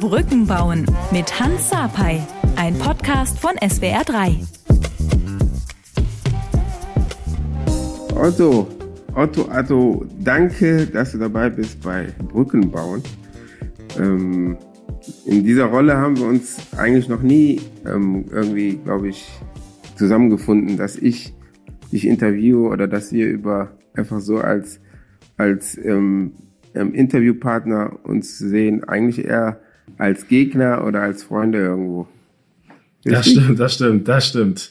Brücken bauen mit Hans Sapai, ein Podcast von SWR3. Otto, Otto, Otto, danke, dass du dabei bist bei Brücken bauen. Ähm, in dieser Rolle haben wir uns eigentlich noch nie ähm, irgendwie, glaube ich, zusammengefunden, dass ich dich interviewe oder dass wir über einfach so als als ähm, ähm, Interviewpartner uns sehen, eigentlich eher als Gegner oder als Freunde irgendwo. Richtig? Das stimmt, das stimmt, das stimmt.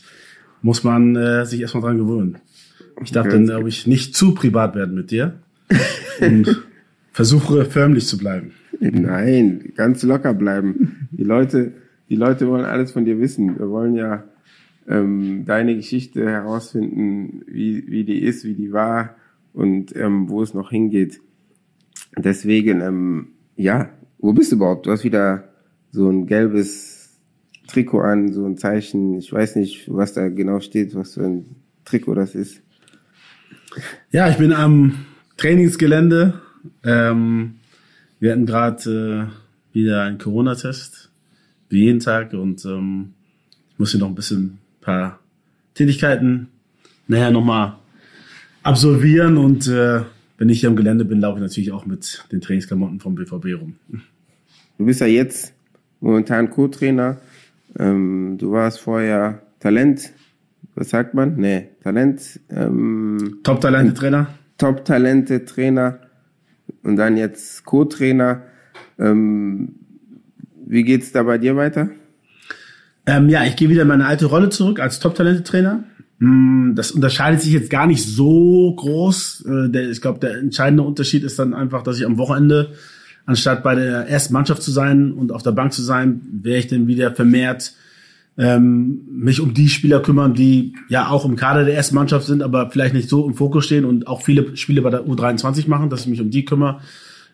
Muss man äh, sich erstmal dran gewöhnen. Ich darf dann, glaube ich, nicht zu privat werden mit dir und versuche förmlich zu bleiben. Nein, ganz locker bleiben. Die Leute, die Leute wollen alles von dir wissen. Wir wollen ja ähm, deine Geschichte herausfinden, wie, wie die ist, wie die war und ähm, wo es noch hingeht. Deswegen, ähm, ja, wo bist du überhaupt? Du hast wieder so ein gelbes Trikot an, so ein Zeichen. Ich weiß nicht, was da genau steht, was für ein Trikot das ist. Ja, ich bin am Trainingsgelände. Ähm, wir hatten gerade äh, wieder einen Corona-Test, wie jeden Tag, und ähm, ich muss hier noch ein bisschen paar Tätigkeiten nachher nochmal absolvieren und äh, wenn ich hier am Gelände bin, laufe ich natürlich auch mit den Trainingsklamotten vom BVB rum. Du bist ja jetzt momentan Co-Trainer. Ähm, du warst vorher Talent, was sagt man? Nee, Talent. Ähm, Top-Talente-Trainer. Top-Talente-Trainer und dann jetzt Co-Trainer. Ähm, wie geht's da bei dir weiter? Ähm, ja, ich gehe wieder in meine alte Rolle zurück als Top-Talente-Trainer. Hm, das unterscheidet sich jetzt gar nicht so groß. Äh, ich glaube, der entscheidende Unterschied ist dann einfach, dass ich am Wochenende, anstatt bei der ersten Mannschaft zu sein und auf der Bank zu sein, wäre ich dann wieder vermehrt ähm, mich um die Spieler kümmern, die ja auch im Kader der ersten Mannschaft sind, aber vielleicht nicht so im Fokus stehen und auch viele Spiele bei der U23 machen, dass ich mich um die kümmere,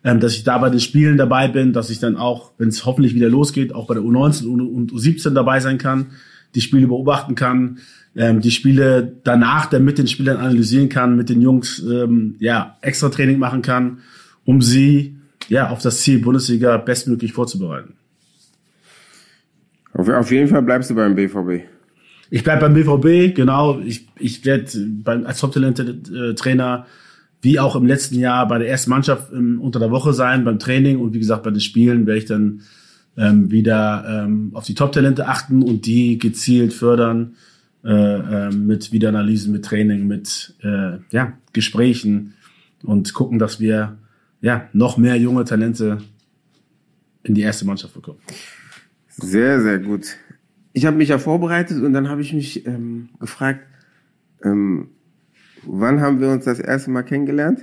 ähm, dass ich da bei den Spielen dabei bin, dass ich dann auch, wenn es hoffentlich wieder losgeht, auch bei der U19 und U17 dabei sein kann, die Spiele beobachten kann, ähm, die Spiele danach dann mit den Spielern analysieren kann, mit den Jungs ähm, ja extra Training machen kann, um sie ja auf das Ziel Bundesliga bestmöglich vorzubereiten. Auf, auf jeden Fall bleibst du beim BVB. Ich bleib beim BVB, genau. Ich, ich werde als Top-Talente-Trainer wie auch im letzten Jahr bei der ersten Mannschaft ähm, unter der Woche sein, beim Training und wie gesagt bei den Spielen werde ich dann ähm, wieder ähm, auf die Top-Talente achten und die gezielt fördern äh, äh, mit Videoanalysen, mit Training, mit äh, ja, Gesprächen und gucken, dass wir ja noch mehr junge Talente in die erste Mannschaft bekommen. Sehr, sehr gut. Ich habe mich ja vorbereitet und dann habe ich mich ähm, gefragt, ähm, wann haben wir uns das erste Mal kennengelernt?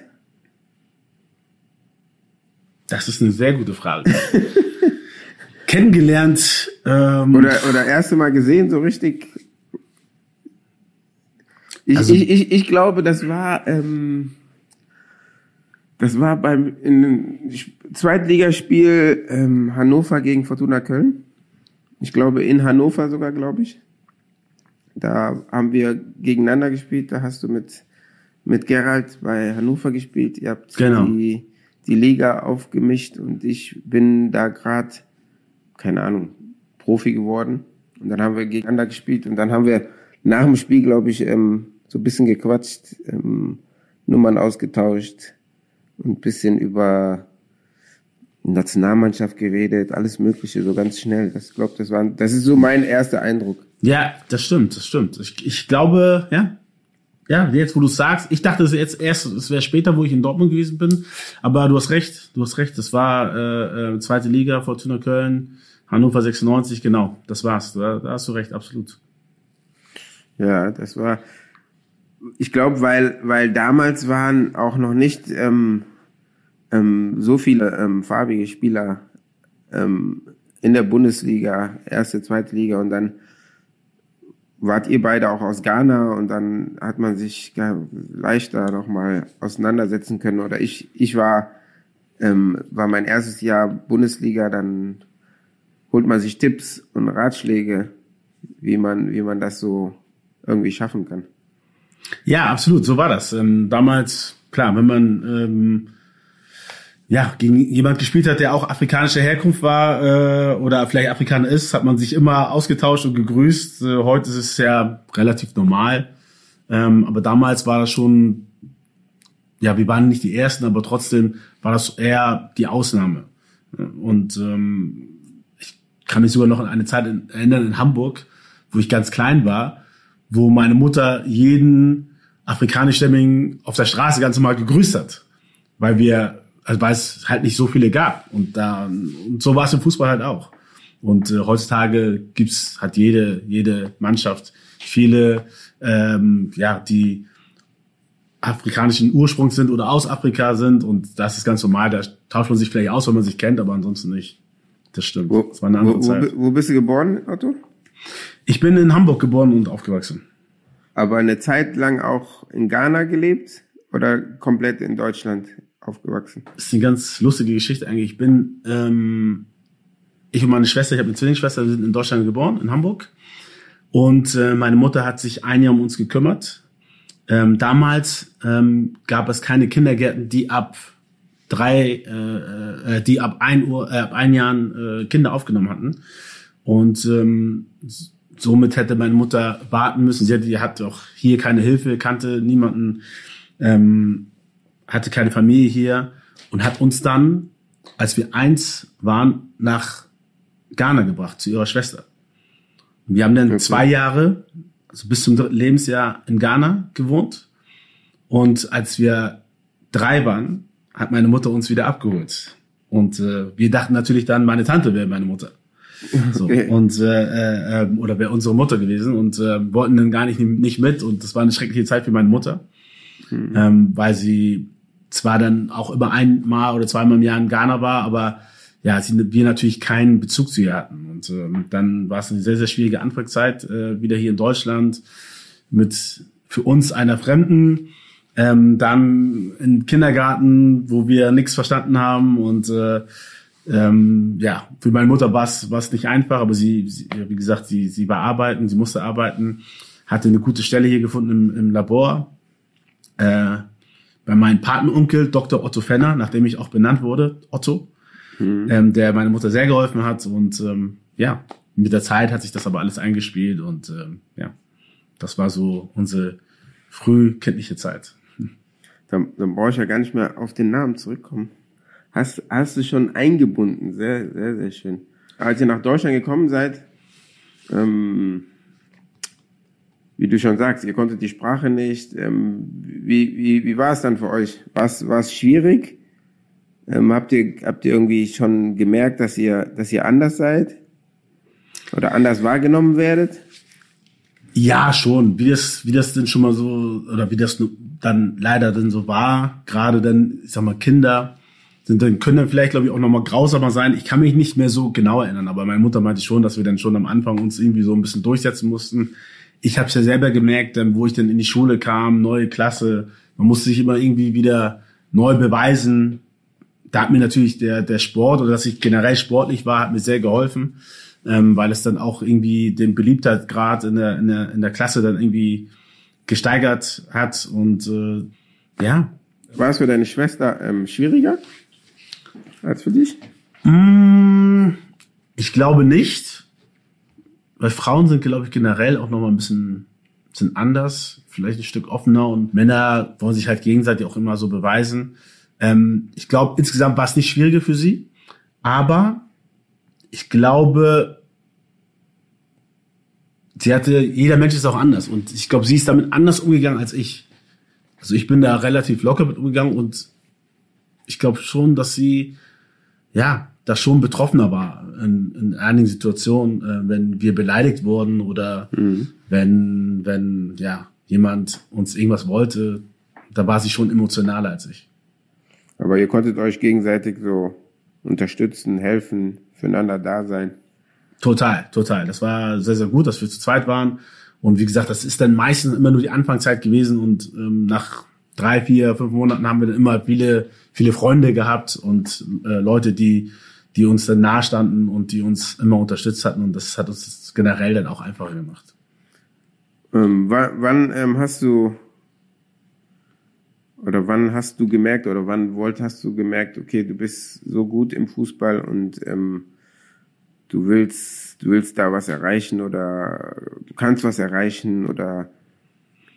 Das ist eine sehr gute Frage. kennengelernt. Ähm, oder, oder erste Mal gesehen, so richtig ich, also, ich, ich, ich glaube, das war, ähm, das war beim in, Zweitligaspiel ähm, Hannover gegen Fortuna Köln. Ich glaube in Hannover sogar, glaube ich. Da haben wir gegeneinander gespielt. Da hast du mit mit Gerald bei Hannover gespielt. Ihr habt genau. die die Liga aufgemischt und ich bin da gerade keine Ahnung Profi geworden. Und dann haben wir gegeneinander gespielt und dann haben wir nach dem Spiel, glaube ich, ähm, so ein bisschen gequatscht, ähm, Nummern ausgetauscht und ein bisschen über Nationalmannschaft geredet, alles Mögliche, so ganz schnell. Das glaube, das war, das ist so mein erster Eindruck. Ja, das stimmt, das stimmt. Ich, ich glaube, ja, ja, jetzt wo du sagst, ich dachte es jetzt erst, es wäre später, wo ich in Dortmund gewesen bin, aber du hast recht, du hast recht, das war äh, äh, zweite Liga, Fortuna Köln, Hannover 96, genau, das war's. Da, da hast du recht, absolut. Ja, das war, ich glaube, weil, weil damals waren auch noch nicht ähm, ähm, so viele ähm, farbige Spieler ähm, in der Bundesliga, erste, zweite Liga und dann wart ihr beide auch aus Ghana und dann hat man sich leichter nochmal auseinandersetzen können. Oder ich, ich war, ähm, war mein erstes Jahr Bundesliga, dann holt man sich Tipps und Ratschläge, wie man, wie man das so irgendwie schaffen kann. Ja, absolut, so war das. Ähm, damals, klar, wenn man ähm, ja, gegen jemand gespielt hat, der auch afrikanischer Herkunft war äh, oder vielleicht Afrikaner ist, hat man sich immer ausgetauscht und gegrüßt. Äh, heute ist es ja relativ normal. Ähm, aber damals war das schon, ja, wir waren nicht die Ersten, aber trotzdem war das eher die Ausnahme. Und ähm, ich kann mich sogar noch an eine Zeit erinnern in Hamburg, wo ich ganz klein war, wo meine Mutter jeden afrikanischstämmigen auf der Straße ganz normal gegrüßt hat, weil wir also weil es halt nicht so viele gab. Und da und so war es im Fußball halt auch. Und äh, heutzutage gibt's hat jede jede Mannschaft viele ähm, ja die afrikanischen Ursprungs sind oder aus Afrika sind und das ist ganz normal. Da tauscht man sich vielleicht aus, wenn man sich kennt, aber ansonsten nicht. Das stimmt. Wo, das war eine andere wo, Zeit. Wo, wo bist du geboren, Otto? Ich bin in Hamburg geboren und aufgewachsen. Aber eine Zeit lang auch in Ghana gelebt oder komplett in Deutschland aufgewachsen? Das ist eine ganz lustige Geschichte eigentlich. Ich bin, ähm, ich und meine Schwester, ich habe eine Zwillingsschwester, wir sind in Deutschland geboren, in Hamburg. Und äh, meine Mutter hat sich ein Jahr um uns gekümmert. Ähm, damals ähm, gab es keine Kindergärten, die ab drei, äh, äh, die ab ein Uhr, äh, ab ein Jahren äh, Kinder aufgenommen hatten. Und ähm, somit hätte meine Mutter warten müssen. Sie hatte, die hat auch hier keine Hilfe, kannte niemanden. Ähm, hatte keine Familie hier und hat uns dann, als wir eins waren, nach Ghana gebracht, zu ihrer Schwester. Und wir haben dann okay. zwei Jahre, also bis zum dritten Lebensjahr in Ghana gewohnt. Und als wir drei waren, hat meine Mutter uns wieder abgeholt. Und äh, wir dachten natürlich dann, meine Tante wäre meine Mutter. So, und äh, äh, oder wäre unsere Mutter gewesen und äh, wollten dann gar nicht nicht mit und das war eine schreckliche Zeit für meine Mutter, mhm. ähm, weil sie zwar dann auch immer einmal oder zweimal im Jahr in Ghana war, aber ja, wir natürlich keinen Bezug zu ihr hatten. Und ähm, dann war es eine sehr, sehr schwierige Anfangszeit, äh, wieder hier in Deutschland mit für uns einer Fremden, ähm, dann im Kindergarten, wo wir nichts verstanden haben und äh, ähm, ja, für meine Mutter war es nicht einfach, aber sie, sie, wie gesagt, sie, sie war arbeiten, sie musste arbeiten, hatte eine gute Stelle hier gefunden im, im Labor. Äh, bei meinem Patenonkel Dr. Otto Fenner, nachdem ich auch benannt wurde, Otto, mhm. ähm, der meine Mutter sehr geholfen hat und ähm, ja, mit der Zeit hat sich das aber alles eingespielt und ähm, ja, das war so unsere frühkindliche Zeit. Dann, dann brauche ich ja gar nicht mehr auf den Namen zurückkommen. Hast, hast du schon eingebunden, sehr, sehr, sehr schön. Als ihr nach Deutschland gekommen seid, ähm, wie du schon sagst, ihr konntet die Sprache nicht. Ähm, wie, wie, wie war es dann für euch? War es, schwierig? Ähm, habt ihr, habt ihr irgendwie schon gemerkt, dass ihr, dass ihr anders seid? Oder anders wahrgenommen werdet? Ja, schon. Wie das, wie das denn schon mal so, oder wie das dann leider dann so war, gerade dann, ich sag mal, Kinder sind dann, können dann vielleicht, glaube ich, auch nochmal grausamer sein. Ich kann mich nicht mehr so genau erinnern, aber meine Mutter meinte schon, dass wir dann schon am Anfang uns irgendwie so ein bisschen durchsetzen mussten ich habe es ja selber gemerkt, dann, wo ich dann in die Schule kam, neue Klasse, man musste sich immer irgendwie wieder neu beweisen. Da hat mir natürlich der, der Sport oder dass ich generell sportlich war, hat mir sehr geholfen, ähm, weil es dann auch irgendwie den Beliebtheitsgrad in der, in der, in der Klasse dann irgendwie gesteigert hat und äh, ja. War es für deine Schwester ähm, schwieriger als für dich? Mm, ich glaube nicht weil Frauen sind, glaube ich, generell auch nochmal ein bisschen, bisschen anders, vielleicht ein Stück offener und Männer wollen sich halt gegenseitig auch immer so beweisen. Ähm, ich glaube, insgesamt war es nicht schwieriger für sie, aber ich glaube, sie hatte, jeder Mensch ist auch anders und ich glaube, sie ist damit anders umgegangen als ich. Also ich bin da relativ locker mit umgegangen und ich glaube schon, dass sie, ja, da schon betroffener war in, in einigen Situationen, äh, wenn wir beleidigt wurden oder mhm. wenn, wenn ja, jemand uns irgendwas wollte, da war sie schon emotionaler als ich. Aber ihr konntet euch gegenseitig so unterstützen, helfen, füreinander da sein. Total, total. Das war sehr, sehr gut, dass wir zu zweit waren. Und wie gesagt, das ist dann meistens immer nur die Anfangszeit gewesen und ähm, nach drei, vier, fünf Monaten haben wir dann immer viele, viele Freunde gehabt und äh, Leute, die die uns dann nahestanden und die uns immer unterstützt hatten und das hat uns generell dann auch einfacher gemacht. Ähm, wann, wann ähm, hast du oder wann hast du gemerkt oder wann wollt hast du gemerkt, okay, du bist so gut im Fußball und ähm, du willst, du willst da was erreichen oder du kannst was erreichen oder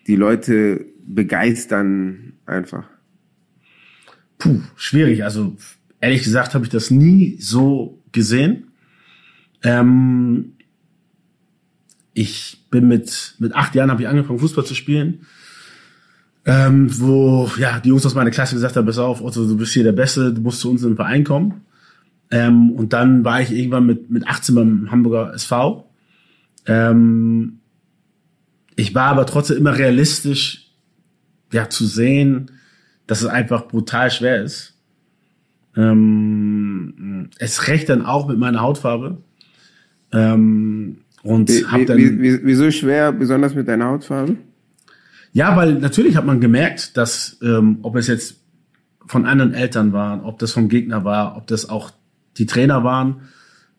die Leute begeistern einfach? Puh, schwierig. Also ehrlich gesagt habe ich das nie so gesehen. Ähm, ich bin mit mit acht Jahren habe ich angefangen Fußball zu spielen, ähm, wo ja die Jungs aus meiner Klasse gesagt haben: Pass auf, Otto, du bist hier der Beste, du musst zu uns in den Verein kommen. Ähm, und dann war ich irgendwann mit mit 18 beim Hamburger SV. Ähm, ich war aber trotzdem immer realistisch, ja zu sehen, dass es einfach brutal schwer ist. Ähm, es recht dann auch mit meiner Hautfarbe. Ähm, und Wie, hab dann, wie, wie- wieso schwer, besonders mit deiner Hautfarbe? ja, weil natürlich hat man gemerkt, dass ähm, ob es jetzt von anderen Eltern waren, ob das vom Gegner war, ob das auch die Trainer waren.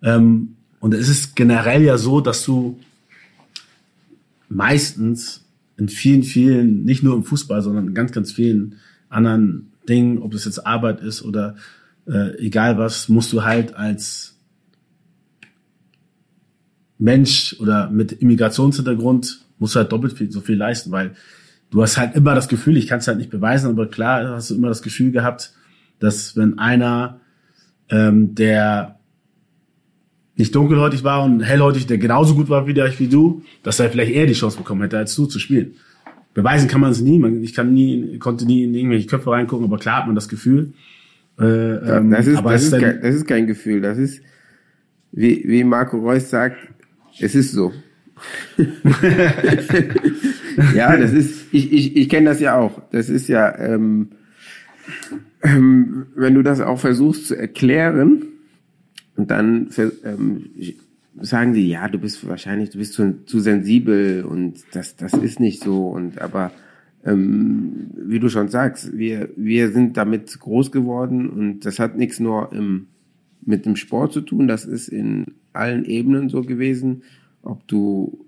Ähm, und es ist generell ja so, dass du meistens in vielen, vielen, nicht nur im Fußball, sondern in ganz, ganz vielen anderen Dingen, ob das jetzt Arbeit ist oder äh, egal was, musst du halt als Mensch oder mit Immigrationshintergrund musst du halt doppelt viel, so viel leisten, weil du hast halt immer das Gefühl, ich kann es halt nicht beweisen, aber klar hast du immer das Gefühl gehabt, dass wenn einer, ähm, der nicht dunkelhäutig war und hellhäutig, der genauso gut war wie, der, wie du, dass er vielleicht eher die Chance bekommen hätte, als du zu spielen. Beweisen kann man es nie, man, ich kann nie, konnte nie in irgendwelche Köpfe reingucken, aber klar hat man das Gefühl. Äh, ähm, das, ist, das, ist kein, das ist kein Gefühl. Das ist, wie, wie Marco Reus sagt, es ist so. ja, das ist, ich, ich, ich kenne das ja auch. Das ist ja, ähm, ähm, wenn du das auch versuchst zu erklären, und dann ähm, sagen die, ja, du bist wahrscheinlich, du bist zu, zu sensibel und das, das ist nicht so. Und aber ähm, wie du schon sagst, wir, wir sind damit groß geworden und das hat nichts nur im, mit dem Sport zu tun, das ist in allen Ebenen so gewesen, ob du,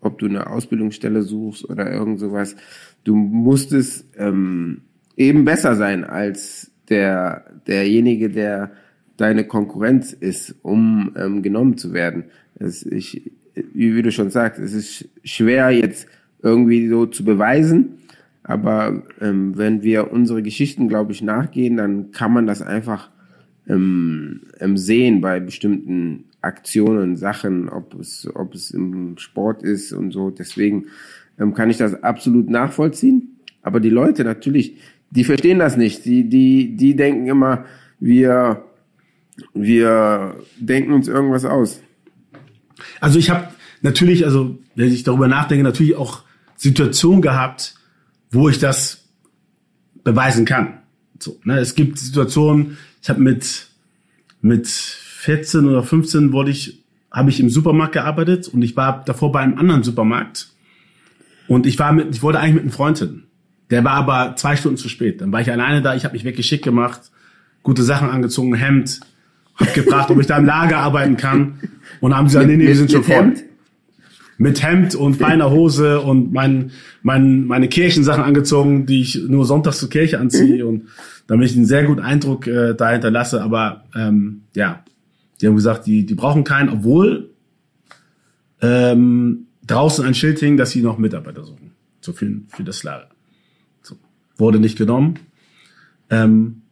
ob du eine Ausbildungsstelle suchst oder irgend sowas. Du musstest ähm, eben besser sein als der, derjenige, der deine Konkurrenz ist, um ähm, genommen zu werden. Es, ich, wie, du schon sagst, es ist schwer jetzt irgendwie so zu beweisen, aber ähm, wenn wir unsere Geschichten, glaube ich, nachgehen, dann kann man das einfach ähm, ähm, sehen bei bestimmten Aktionen, Sachen, ob es, ob es im Sport ist und so. Deswegen ähm, kann ich das absolut nachvollziehen. Aber die Leute natürlich, die verstehen das nicht. Die, die, die denken immer, wir, wir denken uns irgendwas aus. Also ich habe natürlich, also wenn ich darüber nachdenke, natürlich auch Situationen gehabt, wo ich das beweisen kann. So, ne? Es gibt Situationen, ich habe mit mit 14 oder 15 wurde ich, habe ich im Supermarkt gearbeitet und ich war davor bei einem anderen Supermarkt und ich war mit, ich wollte eigentlich mit einem Freund hin. Der war aber zwei Stunden zu spät. Dann war ich alleine da, ich habe mich weggeschickt gemacht, gute Sachen angezogen, Hemd, hab gefragt, ob ich da im Lager arbeiten kann und haben sie gesagt, nee, nee, wir sind schon voll Hemd? mit Hemd und feiner Hose und mein, mein, meine Kirchensachen angezogen, die ich nur sonntags zur Kirche anziehe und damit ich einen sehr guten Eindruck äh, da hinterlasse. Aber ähm, ja, die haben gesagt, die, die brauchen keinen, obwohl ähm, draußen ein Schild hing, dass sie noch Mitarbeiter suchen. So für, für das Lager. So. Wurde nicht genommen. Ähm,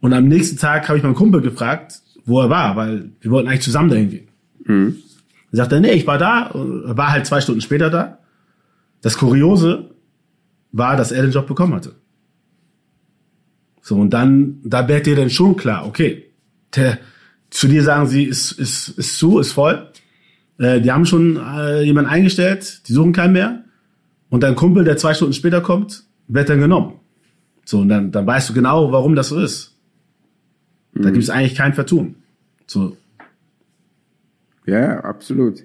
und am nächsten Tag habe ich meinen Kumpel gefragt, wo er war, weil wir wollten eigentlich zusammen dahin gehen. Sagt er, nee, ich war da, war halt zwei Stunden später da. Das Kuriose war, dass er den Job bekommen hatte. So, und dann, da wird dir dann schon klar, okay, der, zu dir sagen sie, ist, ist, ist zu, ist voll. Äh, die haben schon äh, jemanden eingestellt, die suchen keinen mehr. Und dein Kumpel, der zwei Stunden später kommt, wird dann genommen. So, und dann, dann weißt du genau, warum das so ist. Da gibt es eigentlich kein Vertun. So, Ja, absolut.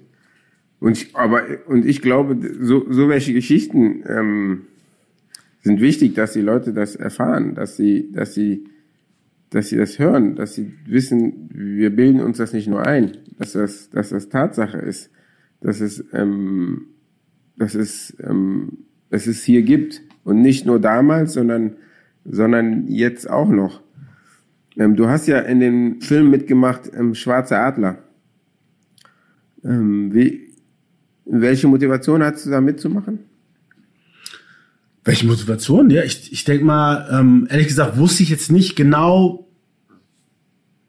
Und ich, aber und ich glaube, so, so welche Geschichten ähm, sind wichtig, dass die Leute das erfahren, dass sie, dass sie, dass sie das hören, dass sie wissen, wir bilden uns das nicht nur ein, dass das, dass das Tatsache ist, dass es, ähm, dass es, ähm, dass es hier gibt Und nicht nur damals, sondern, sondern jetzt auch noch. Ähm, du hast ja in dem Film mitgemacht, ähm, Schwarzer Adler. Ähm, wie, welche Motivation hattest du da mitzumachen? Welche Motivation? Ja, ich, ich denke mal, ähm, ehrlich gesagt, wusste ich jetzt nicht genau,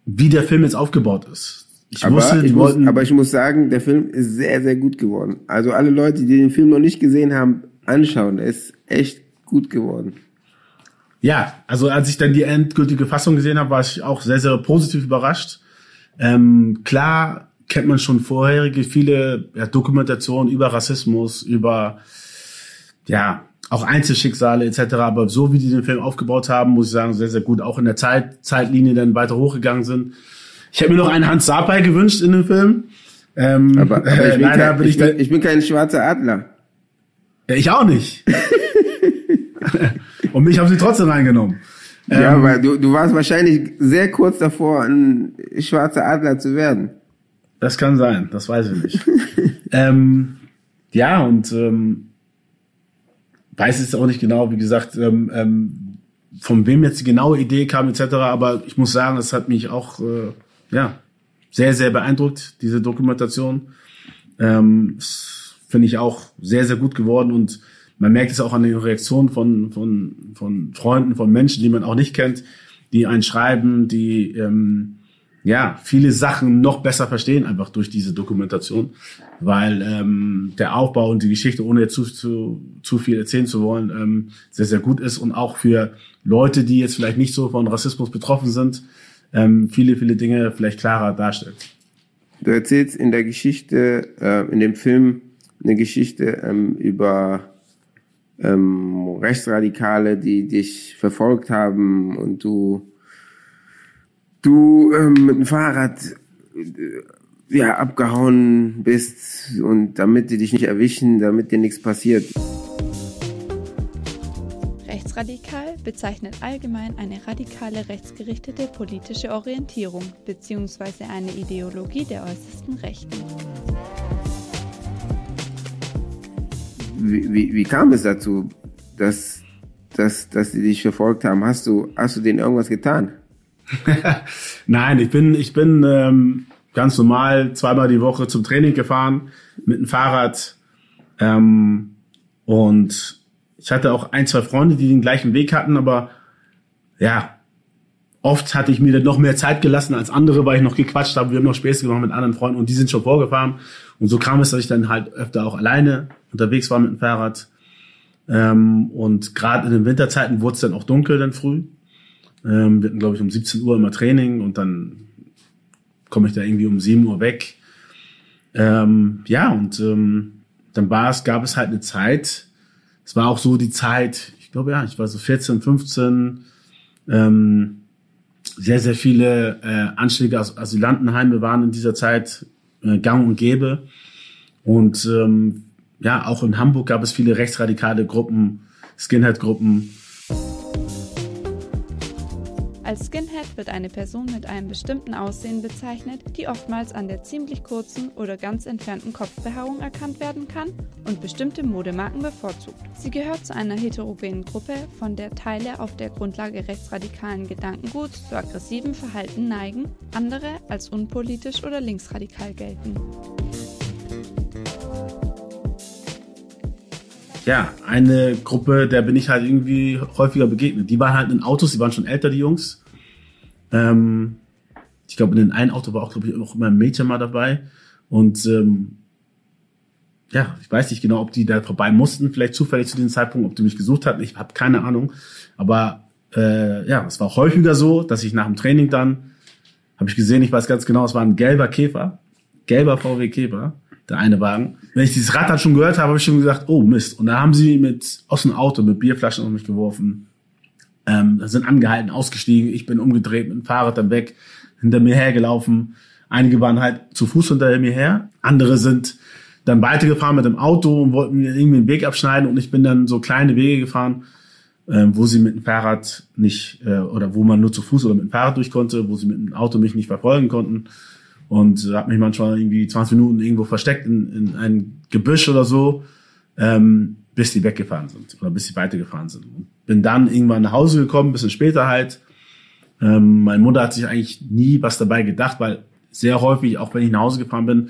wie der Film jetzt aufgebaut ist. Ich aber, wusste, ich muss, aber ich muss sagen, der Film ist sehr, sehr gut geworden. Also alle Leute, die den Film noch nicht gesehen haben, anschauen. Der ist echt gut geworden. Ja, also als ich dann die endgültige Fassung gesehen habe, war ich auch sehr, sehr positiv überrascht. Ähm, klar kennt man schon vorherige viele ja, Dokumentationen über Rassismus, über ja auch Einzelschicksale etc. Aber so wie die den Film aufgebaut haben, muss ich sagen, sehr, sehr gut. Auch in der Zeit, Zeitlinie dann weiter hochgegangen sind. Ich hätte mir noch einen Hans Sapai gewünscht in dem Film. Ähm, aber, aber ich, bin kein, bin ich, ich, bin, ich bin kein schwarzer Adler. Ja, ich auch nicht. Und mich haben sie trotzdem reingenommen. Ja, ähm, weil du, du warst wahrscheinlich sehr kurz davor, ein schwarzer Adler zu werden. Das kann sein, das weiß ich nicht. ähm, ja, und ähm, weiß es auch nicht genau, wie gesagt, ähm, ähm, von wem jetzt die genaue Idee kam etc. Aber ich muss sagen, es hat mich auch äh, ja, sehr, sehr beeindruckt, diese Dokumentation. Ähm, Finde ich auch sehr, sehr gut geworden und man merkt es auch an den Reaktionen von, von, von Freunden, von Menschen, die man auch nicht kennt, die einen schreiben, die ähm, ja viele Sachen noch besser verstehen, einfach durch diese Dokumentation, weil ähm, der Aufbau und die Geschichte, ohne jetzt zu, zu, zu viel erzählen zu wollen, ähm, sehr, sehr gut ist und auch für Leute, die jetzt vielleicht nicht so von Rassismus betroffen sind, ähm, viele, viele Dinge vielleicht klarer darstellt. Du erzählst in der Geschichte, äh, in dem Film eine Geschichte ähm, über ähm, Rechtsradikale, die dich verfolgt haben und du du ähm, mit dem Fahrrad äh, ja abgehauen bist und damit die dich nicht erwischen, damit dir nichts passiert. Rechtsradikal bezeichnet allgemein eine radikale rechtsgerichtete politische Orientierung bzw. eine Ideologie der äußersten Rechten. Wie, wie, wie kam es dazu, dass, dass, dass sie dich verfolgt haben? Hast du, hast du denen irgendwas getan? Nein, ich bin, ich bin ähm, ganz normal zweimal die Woche zum Training gefahren mit dem Fahrrad. Ähm, und ich hatte auch ein, zwei Freunde, die den gleichen Weg hatten, aber ja, oft hatte ich mir dann noch mehr Zeit gelassen als andere, weil ich noch gequatscht habe. Wir haben noch Späße gemacht mit anderen Freunden und die sind schon vorgefahren. Und so kam es, dass ich dann halt öfter auch alleine unterwegs war mit dem Fahrrad. Ähm, und gerade in den Winterzeiten wurde es dann auch dunkel dann früh. Ähm, wir hatten, glaube ich, um 17 Uhr immer Training und dann komme ich da irgendwie um 7 Uhr weg. Ähm, ja, und ähm, dann war es, gab es halt eine Zeit, es war auch so die Zeit, ich glaube ja, ich war so 14, 15, ähm, sehr, sehr viele äh, Anschläge aus Asylantenheime waren in dieser Zeit äh, gang und gäbe. Und ähm, ja, auch in Hamburg gab es viele rechtsradikale Gruppen, Skinhead-Gruppen, als Skinhead wird eine Person mit einem bestimmten Aussehen bezeichnet, die oftmals an der ziemlich kurzen oder ganz entfernten Kopfbehaarung erkannt werden kann und bestimmte Modemarken bevorzugt. Sie gehört zu einer heterogenen Gruppe, von der Teile auf der Grundlage rechtsradikalen Gedankenguts zu aggressivem Verhalten neigen, andere als unpolitisch oder linksradikal gelten. Ja, eine Gruppe, der bin ich halt irgendwie häufiger begegnet. Die waren halt in Autos, die waren schon älter, die Jungs. Ähm, ich glaube, in den einen Auto war auch, glaube ich, auch immer ein Mädchen mal dabei. Und ähm, ja, ich weiß nicht genau, ob die da vorbei mussten, vielleicht zufällig zu dem Zeitpunkt, ob die mich gesucht hatten. Ich habe keine Ahnung. Aber äh, ja, es war häufiger so, dass ich nach dem Training dann, habe ich gesehen, ich weiß ganz genau, es war ein gelber Käfer, gelber VW Käfer, der eine Wagen. Wenn ich dieses Rad dann schon gehört habe, habe ich schon gesagt, oh Mist. Und da haben sie mit aus dem Auto mit Bierflaschen auf mich geworfen ähm, sind angehalten, ausgestiegen. Ich bin umgedreht mit dem Fahrrad dann weg, hinter mir hergelaufen. Einige waren halt zu Fuß hinter mir her. Andere sind dann weitergefahren mit dem Auto und wollten mir irgendwie einen Weg abschneiden und ich bin dann so kleine Wege gefahren, äh, wo sie mit dem Fahrrad nicht äh, oder wo man nur zu Fuß oder mit dem Fahrrad durch konnte, wo sie mit dem Auto mich nicht verfolgen konnten und äh, habe mich manchmal irgendwie 20 Minuten irgendwo versteckt in, in ein Gebüsch oder so, ähm, bis die weggefahren sind oder bis sie weitergefahren sind. Und bin dann irgendwann nach Hause gekommen, bisschen später halt. Ähm, meine Mutter hat sich eigentlich nie was dabei gedacht, weil sehr häufig, auch wenn ich nach Hause gefahren bin,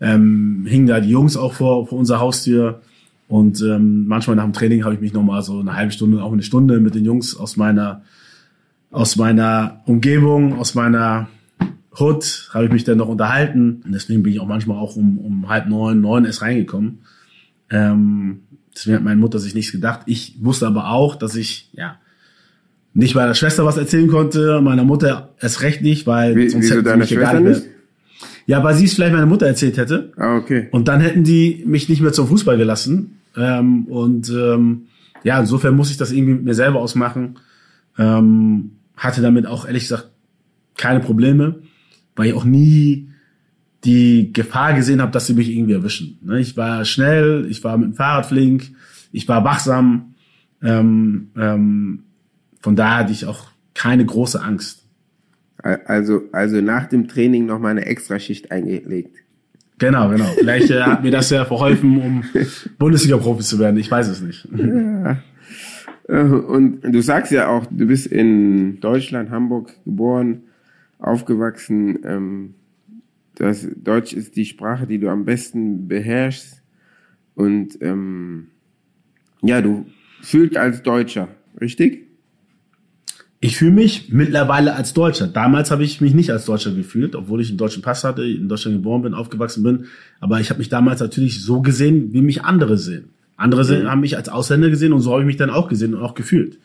ähm, hingen da die Jungs auch vor, vor unserer Haustür. Und ähm, manchmal nach dem Training habe ich mich nochmal so eine halbe Stunde, auch eine Stunde mit den Jungs aus meiner, aus meiner Umgebung, aus meiner Hood, habe ich mich dann noch unterhalten. Und deswegen bin ich auch manchmal auch um, um halb neun, neun erst reingekommen. Ähm, deswegen hat meine Mutter sich nichts gedacht. Ich wusste aber auch, dass ich, ja, nicht meiner Schwester was erzählen konnte, meiner Mutter erst recht nicht, weil Wie, sonst hätten sie deine mich gar Schwester nicht mehr- nicht? Ja, weil sie es vielleicht meiner Mutter erzählt hätte. Ah, okay. Und dann hätten die mich nicht mehr zum Fußball gelassen. Ähm, und ähm, ja, insofern muss ich das irgendwie mit mir selber ausmachen. Ähm, hatte damit auch ehrlich gesagt keine Probleme, weil ich auch nie die Gefahr gesehen habe, dass sie mich irgendwie erwischen. Ne, Ich war schnell, ich war mit dem Fahrrad flink, ich war wachsam. Ähm, ähm, von daher hatte ich auch keine große Angst. Also, also nach dem Training noch mal eine Extraschicht eingelegt. Genau, genau. Vielleicht äh, hat mir das ja verholfen, um Bundesliga-Profi zu werden. Ich weiß es nicht. Äh, Und du sagst ja auch, du bist in Deutschland, Hamburg geboren, aufgewachsen. Ähm, das Deutsch ist die Sprache, die du am besten beherrschst. Und ähm, ja, du fühlst als Deutscher, richtig? Ich fühle mich mittlerweile als Deutscher. Damals habe ich mich nicht als Deutscher gefühlt, obwohl ich einen deutschen Pass hatte, in Deutschland geboren bin, aufgewachsen bin. Aber ich habe mich damals natürlich so gesehen, wie mich andere sehen. Andere sehen, haben mich als Ausländer gesehen und so habe ich mich dann auch gesehen und auch gefühlt.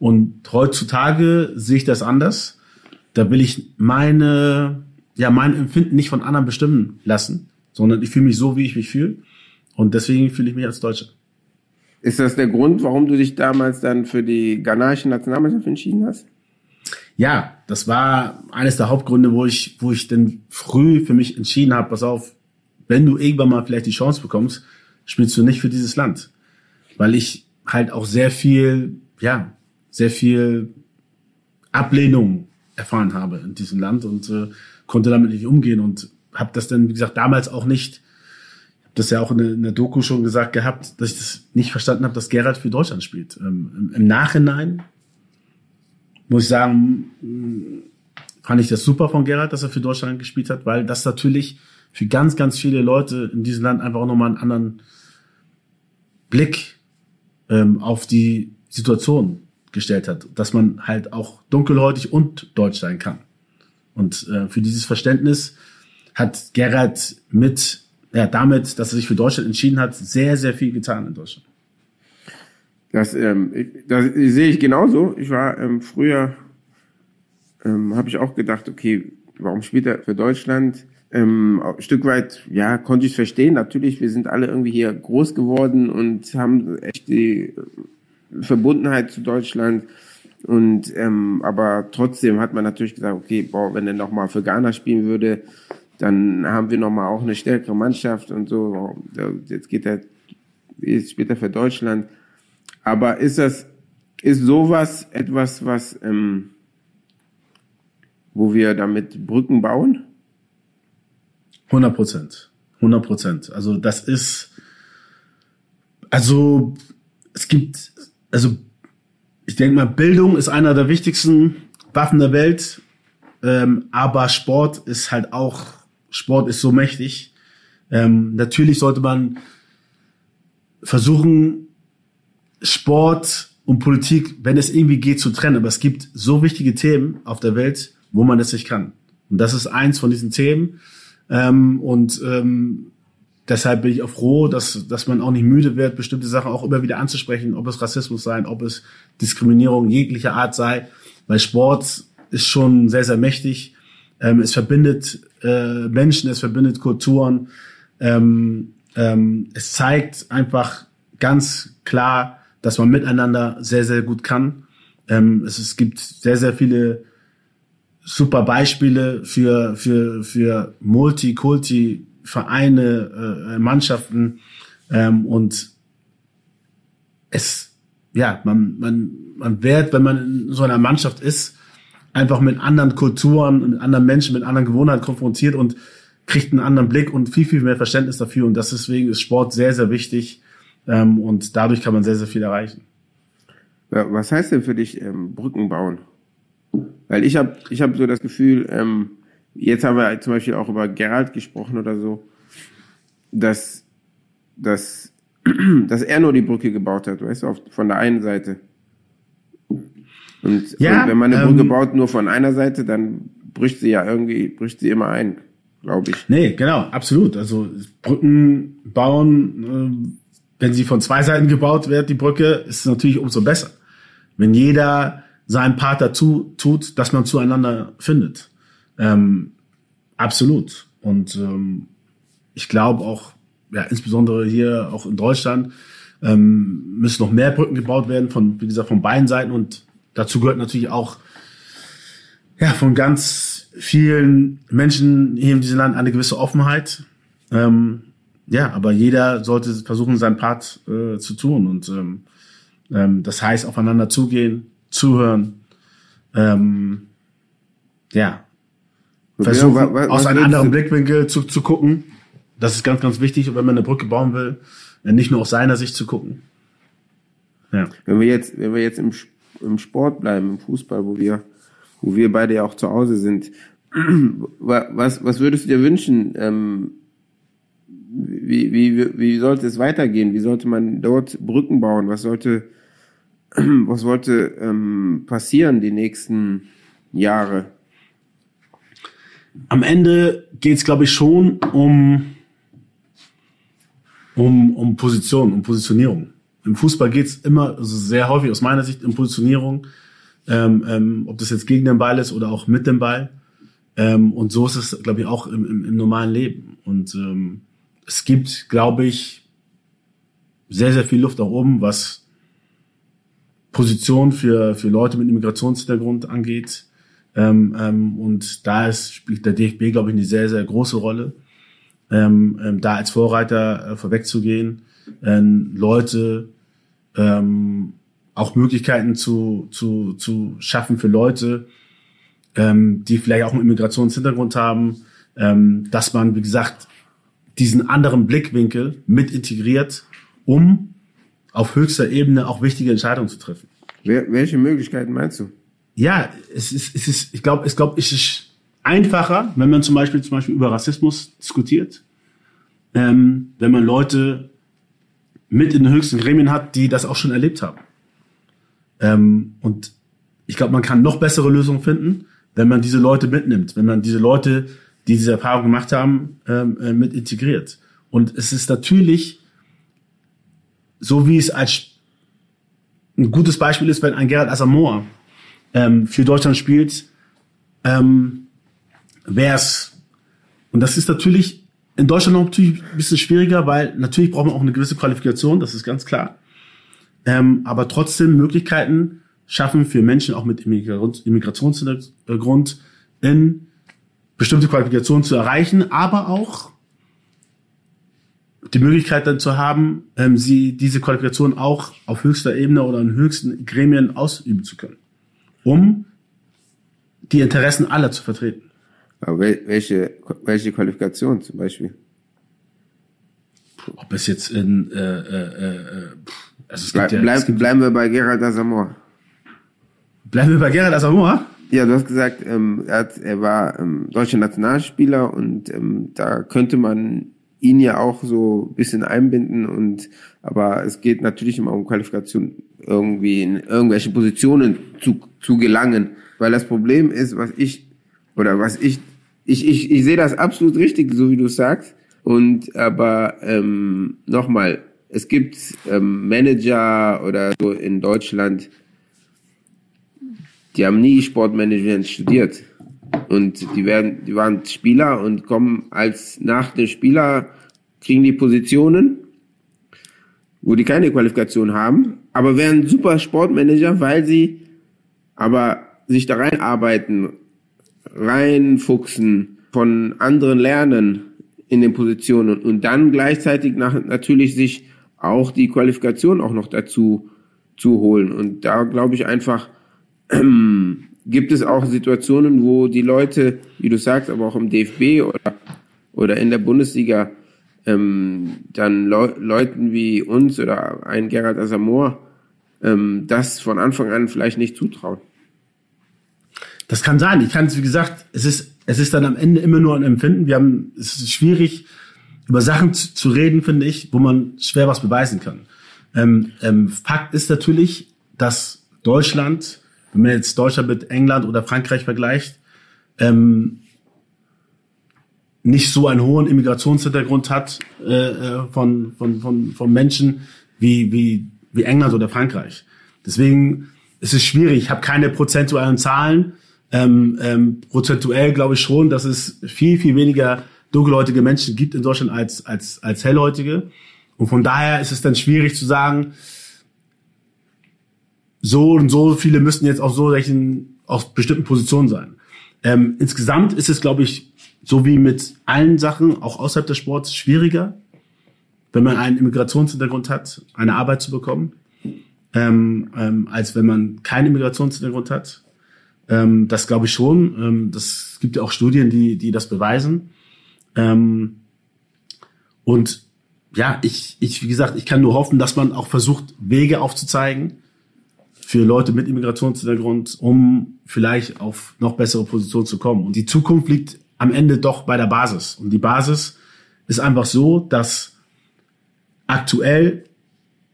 Und heutzutage sehe ich das anders. Da will ich meine, ja, mein Empfinden nicht von anderen bestimmen lassen, sondern ich fühle mich so, wie ich mich fühle. Und deswegen fühle ich mich als Deutscher. Ist das der Grund, warum du dich damals dann für die ghanaische Nationalmannschaft entschieden hast? Ja, das war eines der Hauptgründe, wo ich, wo ich dann früh für mich entschieden habe, pass auf, wenn du irgendwann mal vielleicht die Chance bekommst, spielst du nicht für dieses Land. Weil ich halt auch sehr viel, ja, sehr viel Ablehnung erfahren habe in diesem Land und äh, konnte damit nicht umgehen und habe das dann, wie gesagt, damals auch nicht, hab das ja auch in der, in der Doku schon gesagt gehabt, dass ich das nicht verstanden habe, dass Gerald für Deutschland spielt. Ähm, im, Nachhinein muss ich sagen, mh, fand ich das super von Gerhard, dass er für Deutschland gespielt hat, weil das natürlich für ganz, ganz viele Leute in diesem Land einfach auch nochmal einen anderen Blick ähm, auf die Situation gestellt hat, dass man halt auch dunkelhäutig und deutsch sein kann. Und äh, für dieses Verständnis hat Gerhard mit, ja, damit, dass er sich für Deutschland entschieden hat, sehr, sehr viel getan in Deutschland. Das, ähm, das sehe ich genauso. Ich war ähm, früher, ähm, habe ich auch gedacht, okay, warum spielt er für Deutschland? Ähm, ein Stück weit, ja, konnte ich verstehen. Natürlich, wir sind alle irgendwie hier groß geworden und haben echt die Verbundenheit zu Deutschland. Und ähm, aber trotzdem hat man natürlich gesagt, okay, boah, wenn er noch mal für Ghana spielen würde, dann haben wir noch mal auch eine stärkere Mannschaft und so. Jetzt geht er, jetzt spielt er für Deutschland. Aber ist das, ist sowas etwas, was, ähm, wo wir damit Brücken bauen? 100 Prozent. 100 Prozent. Also das ist, also es gibt, also ich denke mal, Bildung ist einer der wichtigsten Waffen der Welt, ähm, aber Sport ist halt auch, Sport ist so mächtig. Ähm, natürlich sollte man versuchen, Sport und Politik, wenn es irgendwie geht, zu trennen. Aber es gibt so wichtige Themen auf der Welt, wo man das nicht kann. Und das ist eins von diesen Themen. Ähm, und ähm, deshalb bin ich auch froh, dass, dass man auch nicht müde wird, bestimmte Sachen auch immer wieder anzusprechen, ob es Rassismus sei, ob es Diskriminierung jeglicher Art sei. Weil Sport ist schon sehr, sehr mächtig. Ähm, es verbindet äh, Menschen, es verbindet Kulturen. Ähm, ähm, es zeigt einfach ganz klar, dass man miteinander sehr, sehr gut kann. Ähm, es, es gibt sehr, sehr viele super Beispiele für, für, für Multikulti, Vereine, äh, Mannschaften ähm, und es, ja, man, man, man wird, wenn man in so einer Mannschaft ist, einfach mit anderen Kulturen, mit anderen Menschen, mit anderen Gewohnheiten konfrontiert und kriegt einen anderen Blick und viel, viel mehr Verständnis dafür. Und das deswegen ist Sport sehr, sehr wichtig. Ähm, und dadurch kann man sehr, sehr viel erreichen. Ja, was heißt denn für dich ähm, Brücken bauen? Weil ich habe ich hab so das Gefühl, ähm, jetzt haben wir zum Beispiel auch über Gerald gesprochen oder so, dass, dass, dass er nur die Brücke gebaut hat, weißt du, auf, von der einen Seite. Und, Ja, und wenn man eine Brücke ähm, baut nur von einer Seite, dann bricht sie ja irgendwie, bricht sie immer ein, glaube ich. Nee, genau, absolut. Also Brücken bauen, äh, wenn sie von zwei Seiten gebaut wird, die Brücke, ist es natürlich umso besser. Wenn jeder seinen Part dazu tut, dass man zueinander findet. Ähm, absolut. Und ähm, ich glaube auch, ja, insbesondere hier auch in Deutschland, ähm, müssen noch mehr Brücken gebaut werden, von, wie gesagt, von beiden Seiten. Und dazu gehört natürlich auch ja, von ganz vielen Menschen hier in diesem Land eine gewisse Offenheit. Ähm, ja, aber jeder sollte versuchen, seinen Part äh, zu tun. Und ähm, ähm, das heißt, aufeinander zugehen, zuhören. Ähm, ja, versuchen, wa- aus einem anderen Blickwinkel zu, zu gucken. Das ist ganz, ganz wichtig, wenn man eine Brücke bauen will, äh, nicht nur aus seiner Sicht zu gucken. Ja. Wenn wir jetzt, wenn wir jetzt im, im Sport bleiben, im Fußball, wo wir, wo wir beide ja auch zu Hause sind, wa- was, was würdest du dir wünschen? Ähm, wie, wie, wie sollte es weitergehen? Wie sollte man dort Brücken bauen? Was sollte, was sollte ähm, passieren die nächsten Jahre? Am Ende geht es, glaube ich, schon um, um, um Position, um Positionierung. Im Fußball geht es immer, also sehr häufig aus meiner Sicht, um Positionierung, ähm, ähm, ob das jetzt gegen den Ball ist oder auch mit dem Ball. Ähm, und so ist es, glaube ich, auch im, im, im normalen Leben. Und ähm, es gibt, glaube ich, sehr, sehr viel Luft nach oben, was Position für, für Leute mit Immigrationshintergrund angeht. Ähm, ähm, und da ist, spielt der DFB, glaube ich, eine sehr, sehr große Rolle, ähm, ähm, da als Vorreiter äh, vorwegzugehen, ähm, Leute ähm, auch Möglichkeiten zu, zu, zu schaffen für Leute, ähm, die vielleicht auch einen Immigrationshintergrund haben, dass man, wie gesagt, diesen anderen Blickwinkel mit integriert, um auf höchster Ebene auch wichtige Entscheidungen zu treffen welche Möglichkeiten meinst du? Ja, es ist, es ist, ich glaube, ich glaube, es ist einfacher, wenn man zum Beispiel, zum Beispiel über Rassismus diskutiert, ähm, wenn man Leute mit in den höchsten Gremien hat, die das auch schon erlebt haben. Ähm, und ich glaube, man kann noch bessere Lösungen finden, wenn man diese Leute mitnimmt, wenn man diese Leute, die diese Erfahrung gemacht haben, ähm, äh, mit integriert. Und es ist natürlich so, wie es als ein gutes Beispiel ist, wenn ein Gerald Asamoah ähm, für Deutschland spielt, ähm, wäre es, und das ist natürlich in Deutschland noch natürlich ein bisschen schwieriger, weil natürlich braucht man auch eine gewisse Qualifikation, das ist ganz klar. Ähm, aber trotzdem Möglichkeiten schaffen für Menschen auch mit Immigrations- Immigrationshintergrund in bestimmte Qualifikationen zu erreichen, aber auch die Möglichkeit dann zu haben, ähm, sie diese Qualifikation auch auf höchster Ebene oder in höchsten Gremien ausüben zu können, um die Interessen aller zu vertreten. Aber wel, welche, welche Qualifikation zum Beispiel? Ob es jetzt in äh, äh, äh, also es gibt ja, bleib, es bleiben wir bei Gerald Asamoah. bleiben wir bei Gerald Asamoah. Ja, du hast gesagt, ähm, er, hat, er war ähm, deutscher Nationalspieler und ähm, da könnte man ihn ja auch so ein bisschen einbinden und aber es geht natürlich immer um Qualifikation irgendwie in irgendwelche Positionen zu, zu gelangen, weil das Problem ist, was ich oder was ich ich ich, ich sehe das absolut richtig, so wie du sagst und aber ähm, nochmal, es gibt ähm, Manager oder so in Deutschland, die haben nie Sportmanagement studiert. Und die werden, die waren Spieler und kommen als nach dem Spieler, kriegen die Positionen, wo die keine Qualifikation haben, aber werden super Sportmanager, weil sie aber sich da reinarbeiten, reinfuchsen, von anderen lernen in den Positionen und dann gleichzeitig nach, natürlich sich auch die Qualifikation auch noch dazu zu holen. Und da glaube ich einfach, gibt es auch Situationen, wo die Leute, wie du sagst, aber auch im DFB oder, oder in der Bundesliga ähm, dann Le Leuten wie uns oder ein Gerald Asamoah ähm, das von Anfang an vielleicht nicht zutrauen. Das kann sein. Ich kann es, wie gesagt, es ist, es ist dann am Ende immer nur ein Empfinden. Wir haben, es ist schwierig, über Sachen zu, zu reden, finde ich, wo man schwer was beweisen kann. Ähm, ähm, Fakt ist natürlich, dass Deutschland, wenn man jetzt Deutschland mit England oder Frankreich vergleicht, ähm, nicht so einen hohen Immigrationshintergrund hat äh, äh, von, von, von, von Menschen wie, wie, wie England oder Frankreich. Deswegen ist es schwierig. Ich habe keine prozentualen Zahlen. Ähm, ähm, prozentuell glaube ich schon, dass es viel, viel weniger dunkelhäutige Menschen gibt in Deutschland als, als, als hellhäutige. Und von daher ist es dann schwierig zu sagen, so und so viele müssten jetzt auf so welchen, auf bestimmten Positionen sein. Ähm, insgesamt ist es, glaube ich, so wie mit allen Sachen, auch außerhalb des Sports, schwieriger, wenn man einen Immigrationshintergrund hat, eine Arbeit zu bekommen, ähm, ähm, als wenn man keinen Immigrationshintergrund hat. Ähm, das glaube ich schon. Ähm, das gibt ja auch Studien, die, die das beweisen. Ähm, und ja, ich, ich, wie gesagt, ich kann nur hoffen, dass man auch versucht, Wege aufzuzeigen für Leute mit Immigrationshintergrund, um vielleicht auf noch bessere Positionen zu kommen. Und die Zukunft liegt am Ende doch bei der Basis. Und die Basis ist einfach so, dass aktuell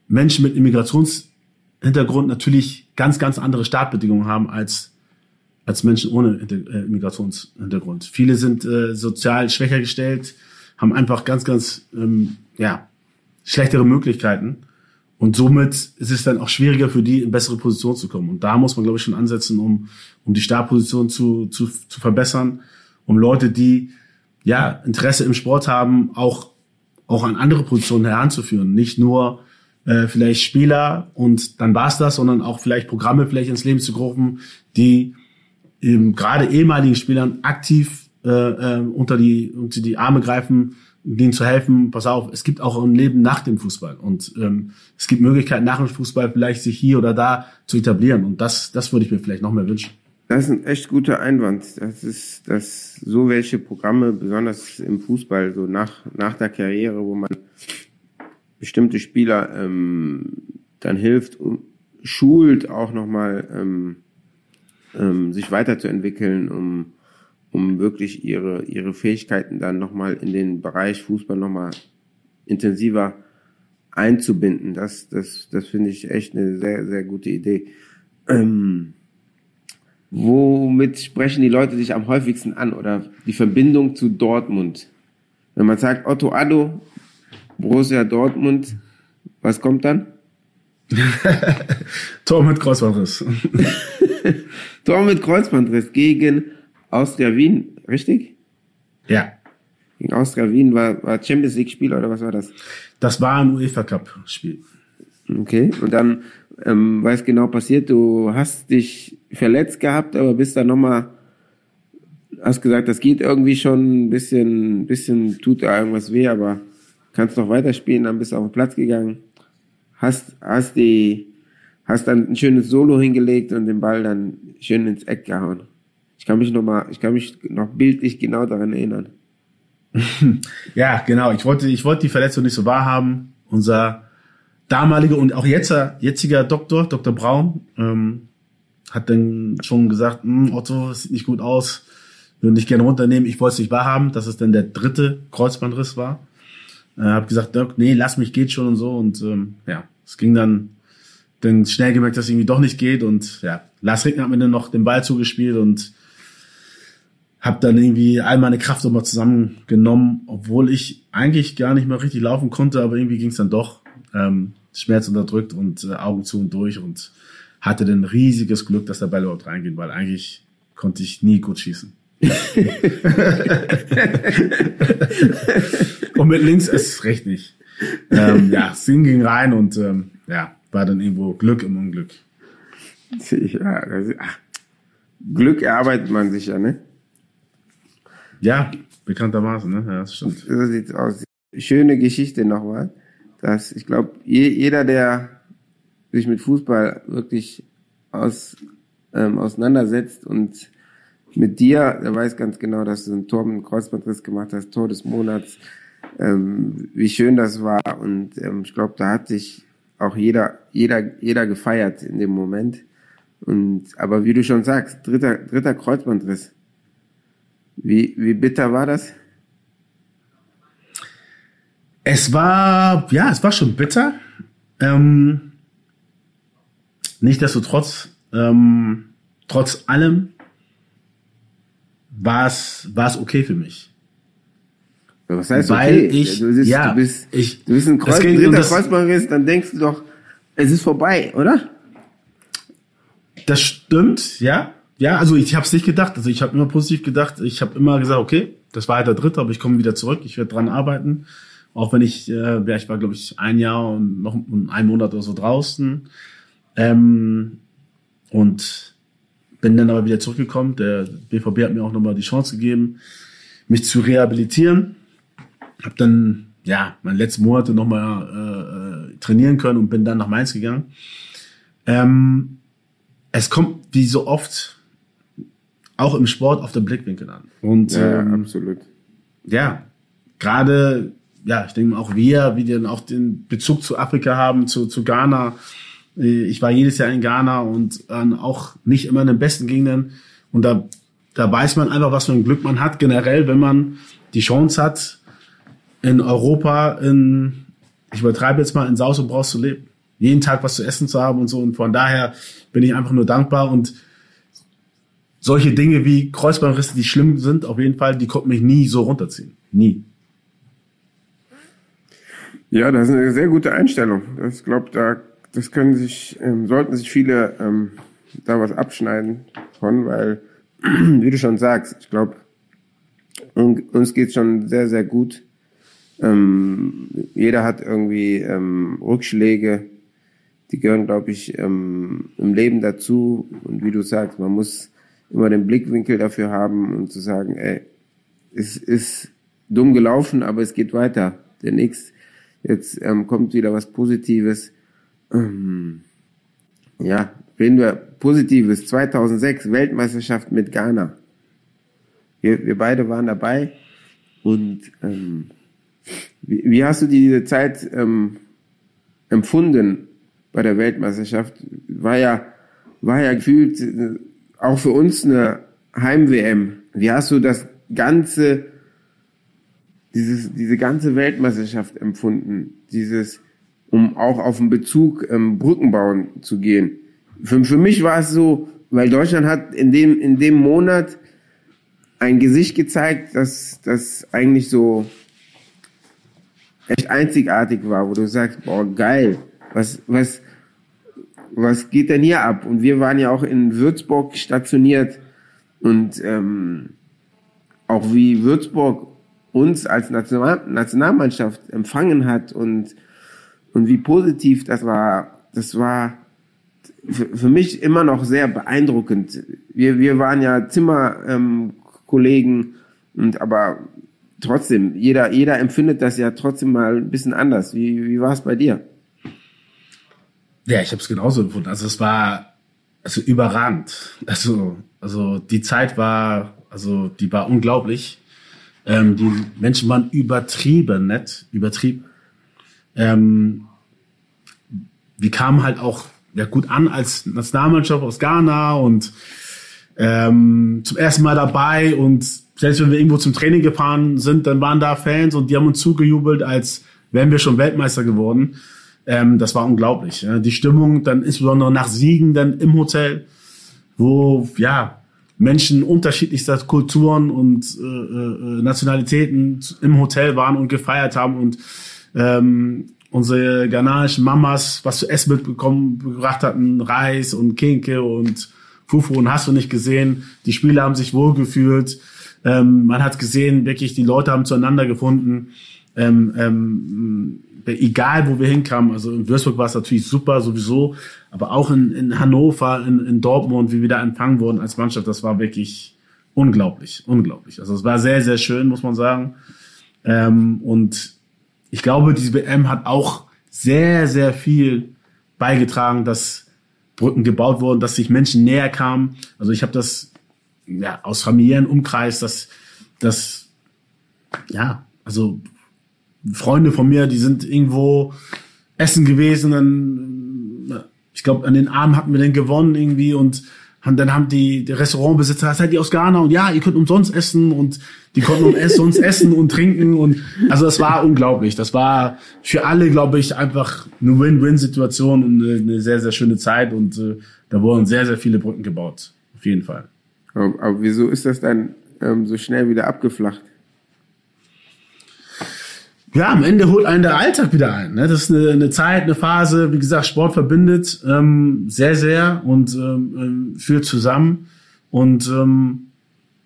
Menschen mit Immigrationshintergrund natürlich ganz, ganz andere Startbedingungen haben als, als Menschen ohne äh, Immigrationshintergrund. Viele sind äh, sozial schwächer gestellt, haben einfach ganz, ganz ähm, ja, schlechtere Möglichkeiten. Und somit ist es dann auch schwieriger für die, in bessere Positionen zu kommen. Und da muss man, glaube ich, schon ansetzen, um, um die Startposition zu, zu, zu verbessern um Leute, die ja Interesse im Sport haben, auch auch an andere Positionen heranzuführen. Nicht nur äh, vielleicht Spieler und dann war's das, sondern auch vielleicht Programme vielleicht ins Leben zu rufen, die eben gerade ehemaligen Spielern aktiv äh, äh, unter die unter die Arme greifen, denen zu helfen. Pass auf, es gibt auch ein Leben nach dem Fußball und ähm, es gibt Möglichkeiten nach dem Fußball vielleicht sich hier oder da zu etablieren und das das würde ich mir vielleicht noch mehr wünschen. Das ist ein echt guter Einwand. Das ist, dass so welche Programme, besonders im Fußball, so nach, nach der Karriere, wo man bestimmte Spieler ähm, dann hilft, um, schult auch nochmal ähm, ähm, sich weiterzuentwickeln, um, um wirklich ihre, ihre Fähigkeiten dann nochmal in den Bereich Fußball nochmal intensiver einzubinden. Das, das, das finde ich echt eine sehr, sehr gute Idee. Ähm, Womit sprechen die Leute dich am häufigsten an oder die Verbindung zu Dortmund? Wenn man sagt Otto Addo, Borussia Dortmund, was kommt dann? Tor mit Kreuzbandriss. Tor mit Kreuzbandriss gegen Austria Wien, richtig? Ja. Gegen Austria Wien war, war Champions League Spiel oder was war das? Das war ein UEFA Cup Spiel. Okay, und dann ähm, was genau passiert? Du hast dich verletzt gehabt, aber bist dann nochmal, hast gesagt, das geht irgendwie schon ein bisschen, bisschen tut da irgendwas weh, aber kannst noch weiterspielen, dann bist du auf den Platz gegangen, hast, hast die, hast dann ein schönes Solo hingelegt und den Ball dann schön ins Eck gehauen. Ich kann mich noch mal, ich kann mich noch bildlich genau daran erinnern. ja, genau. Ich wollte, ich wollte die Verletzung nicht so wahrhaben. Unser damaliger und auch jetzt, jetziger Doktor, Dr. Braun, ähm, hat dann schon gesagt, hm, Otto, sieht nicht gut aus, würde dich gerne runternehmen. Ich wollte es nicht wahrhaben, dass es dann der dritte Kreuzbandriss war. Äh, habe gesagt, Dirk, nee, lass mich, geht schon und so. Und ähm, ja, es ging dann, dann schnell gemerkt, dass es irgendwie doch nicht geht. Und ja, Lars Rickner hat mir dann noch den Ball zugespielt und habe dann irgendwie all meine Kraft nochmal zusammengenommen, obwohl ich eigentlich gar nicht mehr richtig laufen konnte, aber irgendwie ging es dann doch. Ähm, Schmerz unterdrückt und äh, Augen zu und durch und hatte dann riesiges Glück, dass der Ball überhaupt reingeht, weil eigentlich konnte ich nie gut schießen. und mit links ist recht nicht. Ähm, ja, Sing ging rein und ähm, ja, war dann irgendwo Glück im Unglück. Ja, das, ach, Glück erarbeitet man sich ja, ne? Ja, bekanntermaßen, ne? Ja, das stimmt. So sieht's aus. Schöne Geschichte nochmal dass ich glaube, je, jeder, der sich mit Fußball wirklich aus, ähm, auseinandersetzt und mit dir, der weiß ganz genau, dass du ein Tor mit einem Kreuzbandriss gemacht hast, Tor des Monats, ähm, wie schön das war. Und ähm, ich glaube, da hat sich auch jeder, jeder, jeder gefeiert in dem Moment. Und aber wie du schon sagst, dritter, dritter Kreuzbandriss. Wie, wie bitter war das? Es war, ja, es war schon bitter. Ähm, Nichtsdestotrotz, ähm, trotz allem, war es, war es okay für mich. Was heißt Weil okay? ich, du, bist, ja, du, bist, ich, du bist ein Kreuz, ging dritter das- Kreuzbandriss, dann denkst du doch, es ist vorbei, oder? Das stimmt, ja. Ja, also ich habe es nicht gedacht. Also ich habe immer positiv gedacht. Ich habe immer gesagt, okay, das war halt der dritte, aber ich komme wieder zurück. Ich werde dran arbeiten. Auch wenn ich, äh, ja, ich war glaube ich ein Jahr und noch einen Monat oder so draußen. Ähm, und bin dann aber wieder zurückgekommen. Der BVB hat mir auch nochmal die Chance gegeben, mich zu rehabilitieren. Habe dann ja meine letzten Monate nochmal äh, äh, trainieren können und bin dann nach Mainz gegangen. Ähm, es kommt wie so oft auch im Sport auf den Blickwinkel an. Und Ja, ähm, absolut. ja, gerade, ja, ich denke auch wir, wie dann auch den Bezug zu Afrika haben, zu, zu Ghana. Äh, Ich war jedes Jahr in Ghana und ähm, auch nicht immer in den besten Gegenden. Und da, da weiß man einfach, was für ein Glück man hat, generell, wenn man die Chance hat, in Europa in, ich übertreibe jetzt mal, in Saus und Braus zu leben. Jeden Tag was zu essen zu haben und so. Und von daher bin ich einfach nur dankbar und solche Dinge wie Kreuzbandrisse, die schlimm sind, auf jeden Fall, die konnten mich nie so runterziehen. Nie. Ja, das ist eine sehr gute Einstellung. Das glaube da, das können sich, ähm, sollten sich viele ähm, da was abschneiden von, weil, wie du schon sagst, ich glaube, uns geht's schon sehr, sehr gut. Ähm, jeder hat irgendwie ähm, Rückschläge, die gehören, glaube ich, ähm, im Leben dazu. Und wie du sagst, man muss immer den Blickwinkel dafür haben und zu sagen, ey, es ist dumm gelaufen, aber es geht weiter. Der nächste, jetzt ähm, kommt wieder was Positives. Ähm, ja, reden wir Positives. 2006 Weltmeisterschaft mit Ghana. Wir, wir beide waren dabei und ähm, wie, wie hast du diese Zeit ähm, empfunden bei der Weltmeisterschaft? War ja, war ja gefühlt äh, auch für uns eine Heim-WM. Wie hast du das ganze, dieses, diese ganze Weltmeisterschaft empfunden? Dieses, um auch auf den Bezug ähm, Brücken bauen zu gehen. Für, für mich war es so, weil Deutschland hat in dem, in dem Monat ein Gesicht gezeigt, das, das eigentlich so echt einzigartig war, wo du sagst, boah, geil, was, was, was geht denn hier ab? Und wir waren ja auch in Würzburg stationiert und ähm, auch wie Würzburg uns als National Nationalmannschaft empfangen hat und und wie positiv das war, das war für, für mich immer noch sehr beeindruckend. Wir wir waren ja Zimmerkollegen ähm, und aber trotzdem jeder jeder empfindet das ja trotzdem mal ein bisschen anders. Wie wie war es bei dir? Ja, ich habe es genauso empfunden. Also es war also überragend. Also also die Zeit war also die war unglaublich. Ähm, die Menschen waren übertrieben nett, übertrieben. Ähm, wir kamen halt auch ja gut an als Nationalmannschaft aus Ghana und ähm, zum ersten Mal dabei und selbst wenn wir irgendwo zum Training gefahren sind, dann waren da Fans und die haben uns zugejubelt, als wären wir schon Weltmeister geworden. Ähm, das war unglaublich. Die Stimmung dann insbesondere nach Siegen dann im Hotel, wo ja Menschen unterschiedlichster Kulturen und äh, äh, Nationalitäten im Hotel waren und gefeiert haben und ähm, unsere ghanaischen Mamas was zu essen mitbekommen gebracht hatten, Reis und Kinke und Fufu und hast du nicht gesehen. Die Spieler haben sich wohlgefühlt. Ähm, man hat gesehen, wirklich die Leute haben zueinander gefunden. Ähm, ähm, egal wo wir hinkamen, also in Würzburg war es natürlich super sowieso, aber auch in, in Hannover, in, in Dortmund, wie wir da empfangen wurden als Mannschaft, das war wirklich unglaublich, unglaublich. Also es war sehr, sehr schön, muss man sagen. Ähm, und ich glaube, diese WM hat auch sehr, sehr viel beigetragen, dass Brücken gebaut wurden, dass sich Menschen näher kamen. Also ich habe das ja aus familiären Umkreis, dass das ja, also Freunde von mir, die sind irgendwo essen gewesen, dann, ich glaube, an den Abend hatten wir den gewonnen irgendwie und dann haben die, die Restaurantbesitzer, seid ihr aus Ghana? Und ja, ihr könnt umsonst essen und die konnten umsonst essen und trinken und also es war unglaublich. Das war für alle, glaube ich, einfach eine Win-Win-Situation und eine, eine, sehr, sehr schöne Zeit und äh, da wurden sehr, sehr viele Brücken gebaut. Auf jeden Fall. Aber, aber wieso ist das dann ähm, so schnell wieder abgeflacht? Ja, am Ende holt einen der Alltag wieder ein. Ne? Das ist eine, eine Zeit, eine Phase, wie gesagt, Sport verbindet ähm, sehr, sehr und ähm, ähm, führt zusammen. Und ähm,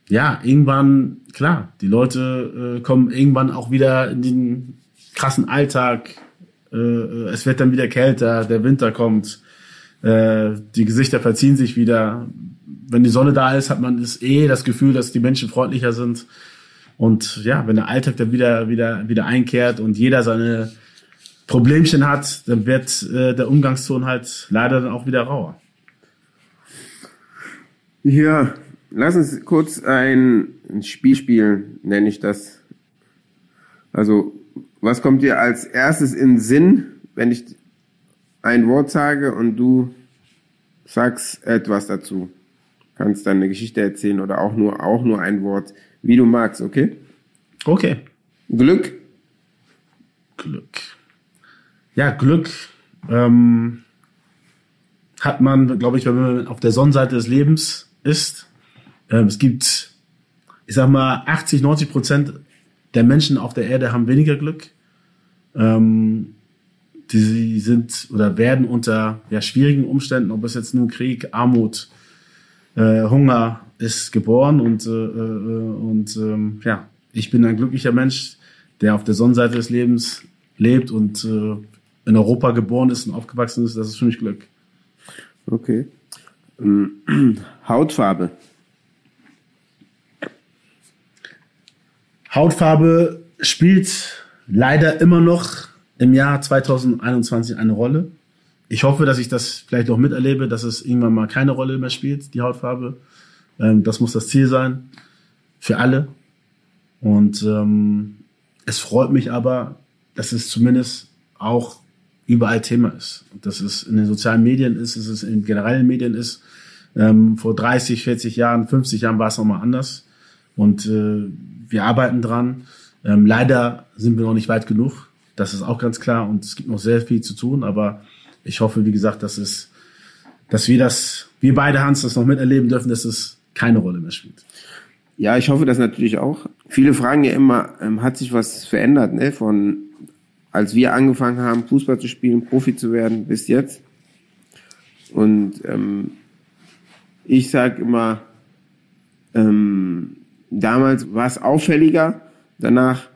ja, irgendwann, klar, die Leute äh, kommen irgendwann auch wieder in den krassen Alltag. Äh, es wird dann wieder kälter, der Winter kommt, äh, die Gesichter verziehen sich wieder. Wenn die Sonne da ist, hat man das eh das Gefühl, dass die Menschen freundlicher sind. Und ja, wenn der Alltag dann wieder, wieder, wieder einkehrt und jeder seine Problemchen hat, dann wird äh, der Umgangston halt leider dann auch wieder rauer. Ja, lass uns kurz ein, Spiel spielen, nenne ich das. Also, was kommt dir als erstes in Sinn, wenn ich ein Wort sage und du sagst etwas dazu? Kannst dann eine Geschichte erzählen oder auch nur, auch nur ein Wort. Wie du magst, okay? Okay. Glück? Glück. Ja, Glück ähm, hat man, glaube ich, wenn man auf der Sonnenseite des Lebens ist. Ähm, es gibt, ich sag mal, 80, 90 Prozent der Menschen auf der Erde haben weniger Glück. Ähm, die sind oder werden unter ja, schwierigen Umständen, ob es jetzt nun Krieg, Armut, äh, Hunger ist geboren und, äh, äh, und ähm, ja, ich bin ein glücklicher Mensch, der auf der Sonnenseite des Lebens lebt und äh, in Europa geboren ist und aufgewachsen ist. Das ist für mich Glück. Okay. Hautfarbe. Hautfarbe spielt leider immer noch im Jahr 2021 eine Rolle. Ich hoffe, dass ich das vielleicht auch miterlebe, dass es irgendwann mal keine Rolle mehr spielt, die Hautfarbe. Ähm, das muss das Ziel sein für alle. Und ähm, es freut mich aber, dass es zumindest auch überall Thema ist. Dass es in den sozialen Medien ist, dass es in generellen Medien ist. Ähm, vor 30, 40 Jahren, 50 Jahren war es nochmal anders. Und äh, wir arbeiten dran. Ähm, leider sind wir noch nicht weit genug. Das ist auch ganz klar. Und es gibt noch sehr viel zu tun. Aber ich hoffe, wie gesagt, dass es, dass wir das, wir beide Hans das noch miterleben dürfen, dass es keine Rolle mehr spielt. Ja, ich hoffe das natürlich auch. Viele fragen ja immer, ähm, hat sich was verändert, ne? Von als wir angefangen haben, Fußball zu spielen, Profi zu werden, bis jetzt. Und ähm, ich sag immer, ähm, damals war es auffälliger, danach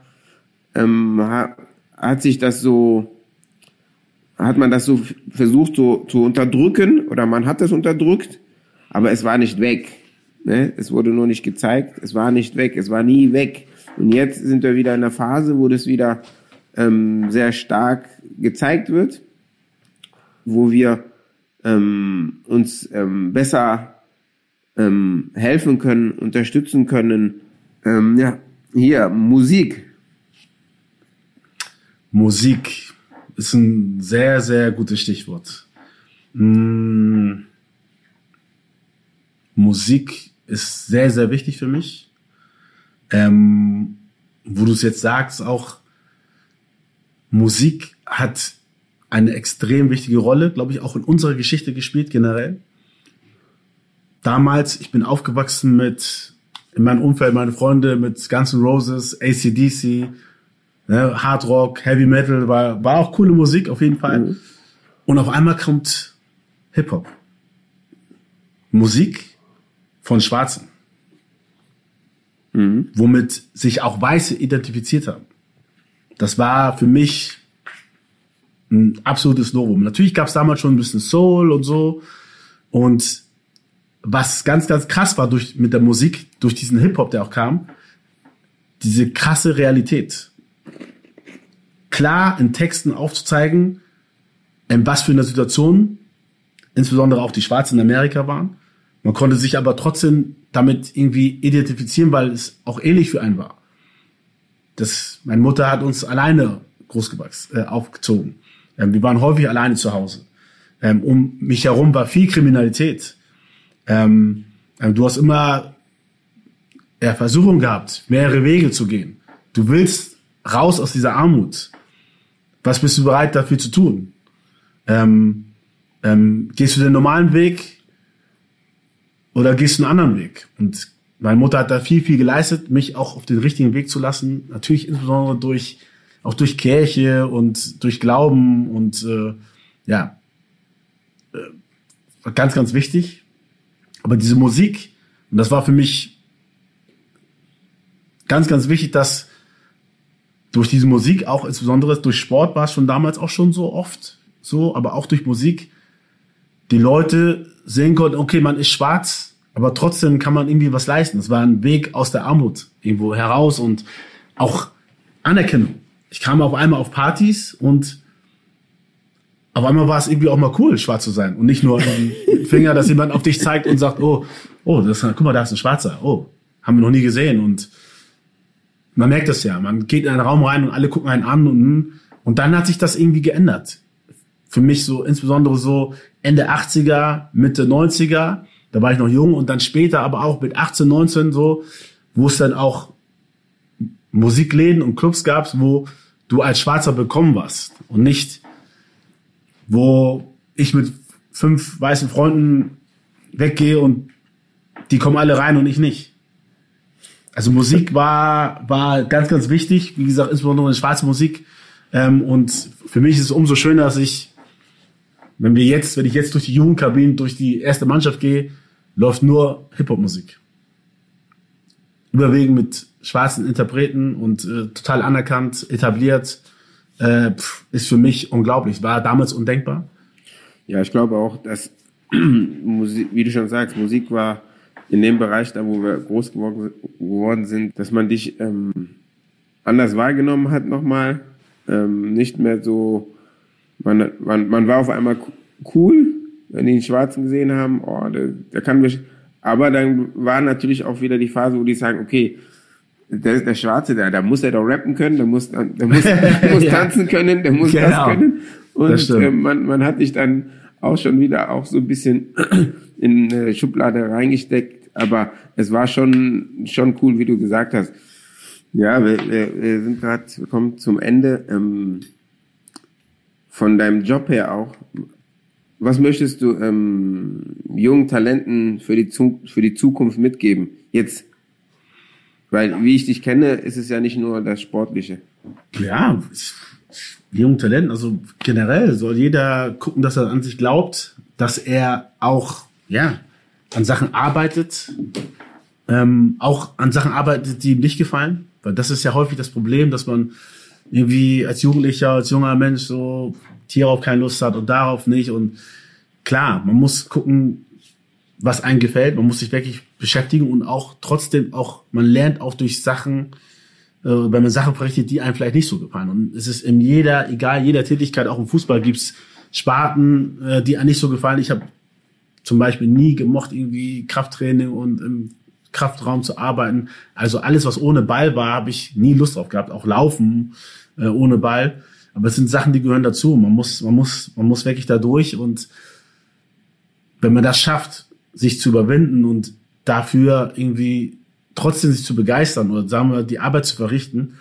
ähm, hat, hat sich das so, hat man das so versucht so zu unterdrücken oder man hat das unterdrückt, aber es war nicht weg. Ne? Es wurde nur nicht gezeigt, es war nicht weg, es war nie weg. Und jetzt sind wir wieder in einer Phase, wo das wieder ähm, sehr stark gezeigt wird, wo wir ähm, uns ähm, besser ähm, helfen können, unterstützen können. Ähm, ja, hier, Musik. Musik ist ein sehr, sehr gutes Stichwort. Mmh. Musik ist sehr, sehr wichtig für mich. Ähm, wo du es jetzt sagst, auch Musik hat eine extrem wichtige Rolle, glaube ich, auch in unserer Geschichte gespielt generell. Damals, ich bin aufgewachsen mit, in meinem Umfeld, meine Freunde mit Guns N' Roses, ACDC, ne, Hard Rock, Heavy Metal, war, war auch coole Musik auf jeden Fall. Mhm. Und auf einmal kommt Hip-Hop. Musik von Schwarzen. Mhm. Womit sich auch Weiße identifiziert haben. Das war für mich ein absolutes Novum. Natürlich gab es damals schon ein bisschen Soul und so. Und was ganz, ganz krass war durch, mit der Musik, durch diesen Hip-Hop, der auch kam, diese krasse Realität. Klar in Texten aufzuzeigen, in was für einer Situation insbesondere auch die Schwarzen in Amerika waren man konnte sich aber trotzdem damit irgendwie identifizieren, weil es auch ähnlich für einen war. das, meine Mutter hat uns alleine großgewachsen, äh, aufgezogen. Ähm, wir waren häufig alleine zu Hause. Ähm, um mich herum war viel Kriminalität. Ähm, ähm, du hast immer ja, Versuchung gehabt, mehrere Wege zu gehen. Du willst raus aus dieser Armut. Was bist du bereit dafür zu tun? Ähm, ähm, gehst du den normalen Weg oder gehst du einen anderen Weg? Und meine Mutter hat da viel, viel geleistet, mich auch auf den richtigen Weg zu lassen. Natürlich insbesondere durch, auch durch Kirche und durch Glauben und äh, ja, äh, ganz, ganz wichtig. Aber diese Musik, und das war für mich ganz, ganz wichtig, dass durch diese Musik, auch insbesondere durch Sport war es schon damals auch schon so oft so, aber auch durch Musik, die Leute sehen konnten, okay, man ist schwarz, aber trotzdem kann man irgendwie was leisten. Es war ein Weg aus der Armut irgendwo heraus und auch Anerkennung. Ich kam auf einmal auf Partys und auf einmal war es irgendwie auch mal cool, schwarz zu sein und nicht nur ein Finger, dass jemand auf dich zeigt und sagt, oh, oh, das, guck mal, da ist ein Schwarzer, oh, haben wir noch nie gesehen und man merkt das ja, man geht in einen Raum rein und alle gucken einen an und, und dann hat sich das irgendwie geändert. Für mich so, insbesondere so Ende 80er, Mitte 90er, da war ich noch jung und dann später aber auch mit 18, 19 so, wo es dann auch Musikläden und Clubs gab, wo du als Schwarzer bekommen warst und nicht, wo ich mit fünf weißen Freunden weggehe und die kommen alle rein und ich nicht. Also Musik war, war ganz, ganz wichtig. Wie gesagt, insbesondere schwarze Musik. Ähm, und für mich ist es umso schöner, dass ich, wenn wir jetzt, wenn ich jetzt durch die Jugendkabinen, durch die erste Mannschaft gehe, läuft nur Hip-Hop-Musik. Überwiegend mit schwarzen Interpreten und äh, total anerkannt, etabliert. Äh, pff, ist für mich unglaublich. War damals undenkbar. Ja, ich glaube auch, dass Musik, wie du schon sagst, Musik war in dem Bereich, da wo wir groß geworden sind, dass man dich ähm, anders wahrgenommen hat nochmal. Ähm, nicht mehr so, man, man, man war auf einmal cool, wenn die einen Schwarzen gesehen haben, oh, der, der kann mich. Aber dann war natürlich auch wieder die Phase, wo die sagen, okay, der ist der Schwarze, der, da muss er doch rappen können, der muss, der muss, der muss tanzen können, der muss genau. das können. Und äh, man, man hat dich dann auch schon wieder auch so ein bisschen in eine Schublade reingesteckt, aber es war schon, schon cool, wie du gesagt hast. Ja, wir, wir, wir sind gerade, wir kommen zum Ende. Ähm, von deinem Job her auch. Was möchtest du ähm, jungen Talenten für die, für die Zukunft mitgeben? Jetzt, weil wie ich dich kenne, ist es ja nicht nur das Sportliche. Ja, jungen Talenten, also generell soll jeder gucken, dass er an sich glaubt, dass er auch ja an Sachen arbeitet, ähm, auch an Sachen arbeitet, die ihm nicht gefallen. Weil das ist ja häufig das Problem, dass man irgendwie als Jugendlicher, als junger Mensch so hierauf keine Lust hat und darauf nicht. Und klar, man muss gucken, was einem gefällt. Man muss sich wirklich beschäftigen und auch trotzdem auch, man lernt auch durch Sachen, äh, wenn man Sachen verrichtet, die einem vielleicht nicht so gefallen. Und es ist in jeder, egal jeder Tätigkeit, auch im Fußball gibt's Sparten, äh, die einem nicht so gefallen. Ich habe zum Beispiel nie gemocht, irgendwie Krafttraining und im Kraftraum zu arbeiten. Also alles, was ohne Ball war, habe ich nie Lust drauf gehabt. Auch Laufen äh, ohne Ball. Aber es sind Sachen, die gehören dazu. Man muss, man muss, man muss wirklich da durch. Und wenn man das schafft, sich zu überwinden und dafür irgendwie trotzdem sich zu begeistern oder sagen wir die Arbeit zu verrichten,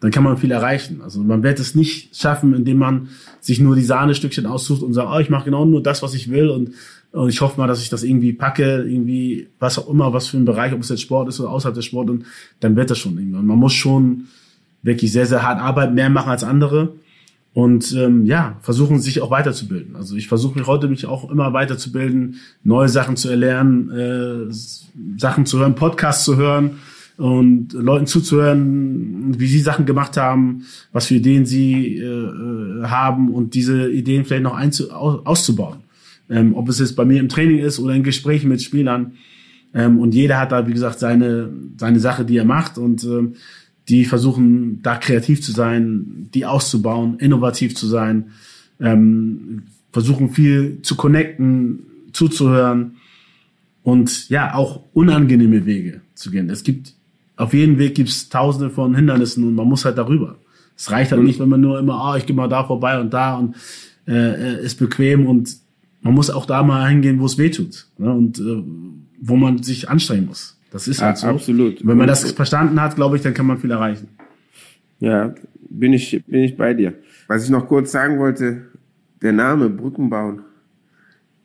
dann kann man viel erreichen. Also man wird es nicht schaffen, indem man sich nur die Sahnestückchen aussucht und sagt, oh, ich mache genau nur das, was ich will und und ich hoffe mal, dass ich das irgendwie packe, irgendwie, was auch immer, was für ein Bereich, ob es jetzt Sport ist oder außerhalb des Sport, und dann wird das schon irgendwie. Und man muss schon wirklich sehr, sehr hart arbeiten, mehr machen als andere. Und ähm, ja, versuchen sich auch weiterzubilden. Also ich versuche mich heute mich auch immer weiterzubilden, neue Sachen zu erlernen, äh, Sachen zu hören, Podcasts zu hören und Leuten zuzuhören, wie sie Sachen gemacht haben, was für Ideen sie äh, äh haben und diese Ideen vielleicht noch einzu auszubauen. Ähm, ob es jetzt bei mir im Training ist oder in Gesprächen mit Spielern. Ähm, und jeder hat da, wie gesagt, seine, seine Sache, die er macht. Und ähm, die versuchen da kreativ zu sein, die auszubauen, innovativ zu sein, ähm, versuchen viel zu connecten, zuzuhören und ja, auch unangenehme Wege zu gehen. Es gibt auf jedem Weg gibt's tausende von Hindernissen und man muss halt darüber. Es reicht halt nicht, wenn man nur immer, ah, ich gehe mal da vorbei und da und äh, äh, ist bequem und man muss auch da mal hingehen, wo es weh tut ne? und äh, wo man sich anstrengen muss. Das ist halt so. Absolut. Wenn man das verstanden hat, glaube ich, dann kann man viel erreichen. Ja, bin ich, bin ich bei dir. Was ich noch kurz sagen wollte, der Name Brückenbauen,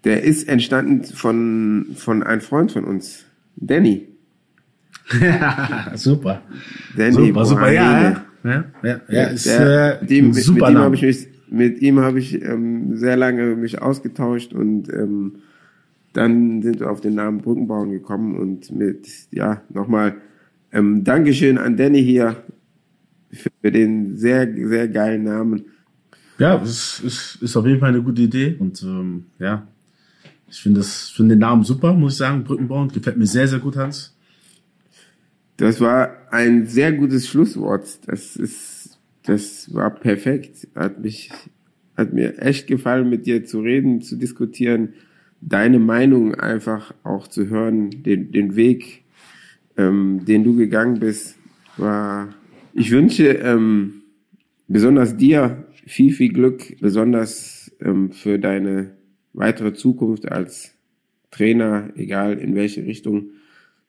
der ist entstanden von, von einem Freund von uns, Danny. super. Danny Super, super, ja, ja. Ja, ja, ja ist Der- äh, mit ein super mit ihm Name. habe ich mich, mit ihm habe ich ähm, sehr lange mich ausgetauscht und ähm, dann sind wir auf den Namen Brückenbauen gekommen und mit, ja, nochmal ähm, Dankeschön an Danny hier für den sehr, sehr geilen Namen. Ja, es ist, ist auf jeden Fall eine gute Idee und ähm, ja, ich finde das finde den Namen super, muss ich sagen. Brückenbauen gefällt mir sehr, sehr gut, Hans. Das war ein sehr gutes Schlusswort. Das ist, das war perfekt. Hat mich, hat mir echt gefallen, mit dir zu reden, zu diskutieren, deine Meinung einfach auch zu hören, den, den Weg, ähm, den du gegangen bist, war, ich wünsche, ähm, besonders dir viel, viel Glück, besonders ähm, für deine weitere Zukunft als Trainer, egal in welche Richtung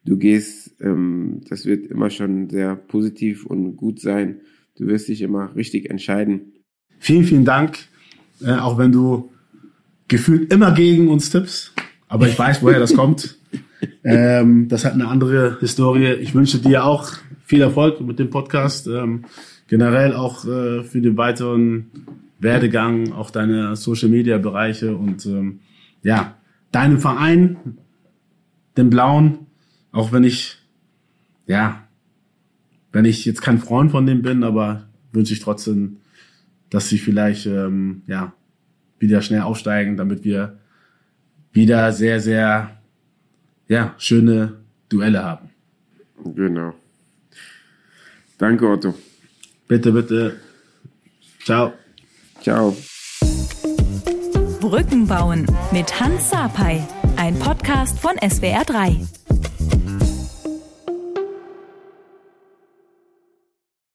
du gehst, ähm, das wird immer schon sehr positiv und gut sein. Du wirst dich immer richtig entscheiden. Vielen, vielen Dank, äh, auch wenn du gefühlt immer gegen uns tippst, aber ich weiß, woher das kommt. Ähm, das hat eine andere Historie. Ich wünsche dir auch viel Erfolg mit dem Podcast, ähm, generell auch äh, für den weiteren Werdegang, auch deine Social Media Bereiche und ähm, ja, deinem Verein, den Blauen, auch wenn ich, ja, wenn ich jetzt kein Freund von dem bin, aber wünsche ich trotzdem, dass sie vielleicht ähm, ja wieder schnell aufsteigen, damit wir wieder sehr, sehr ja, schöne Duelle haben. Genau. Danke, Otto. Bitte, bitte. Ciao. Ciao. Brücken bauen mit Hans Sapai, ein Podcast von SWR3.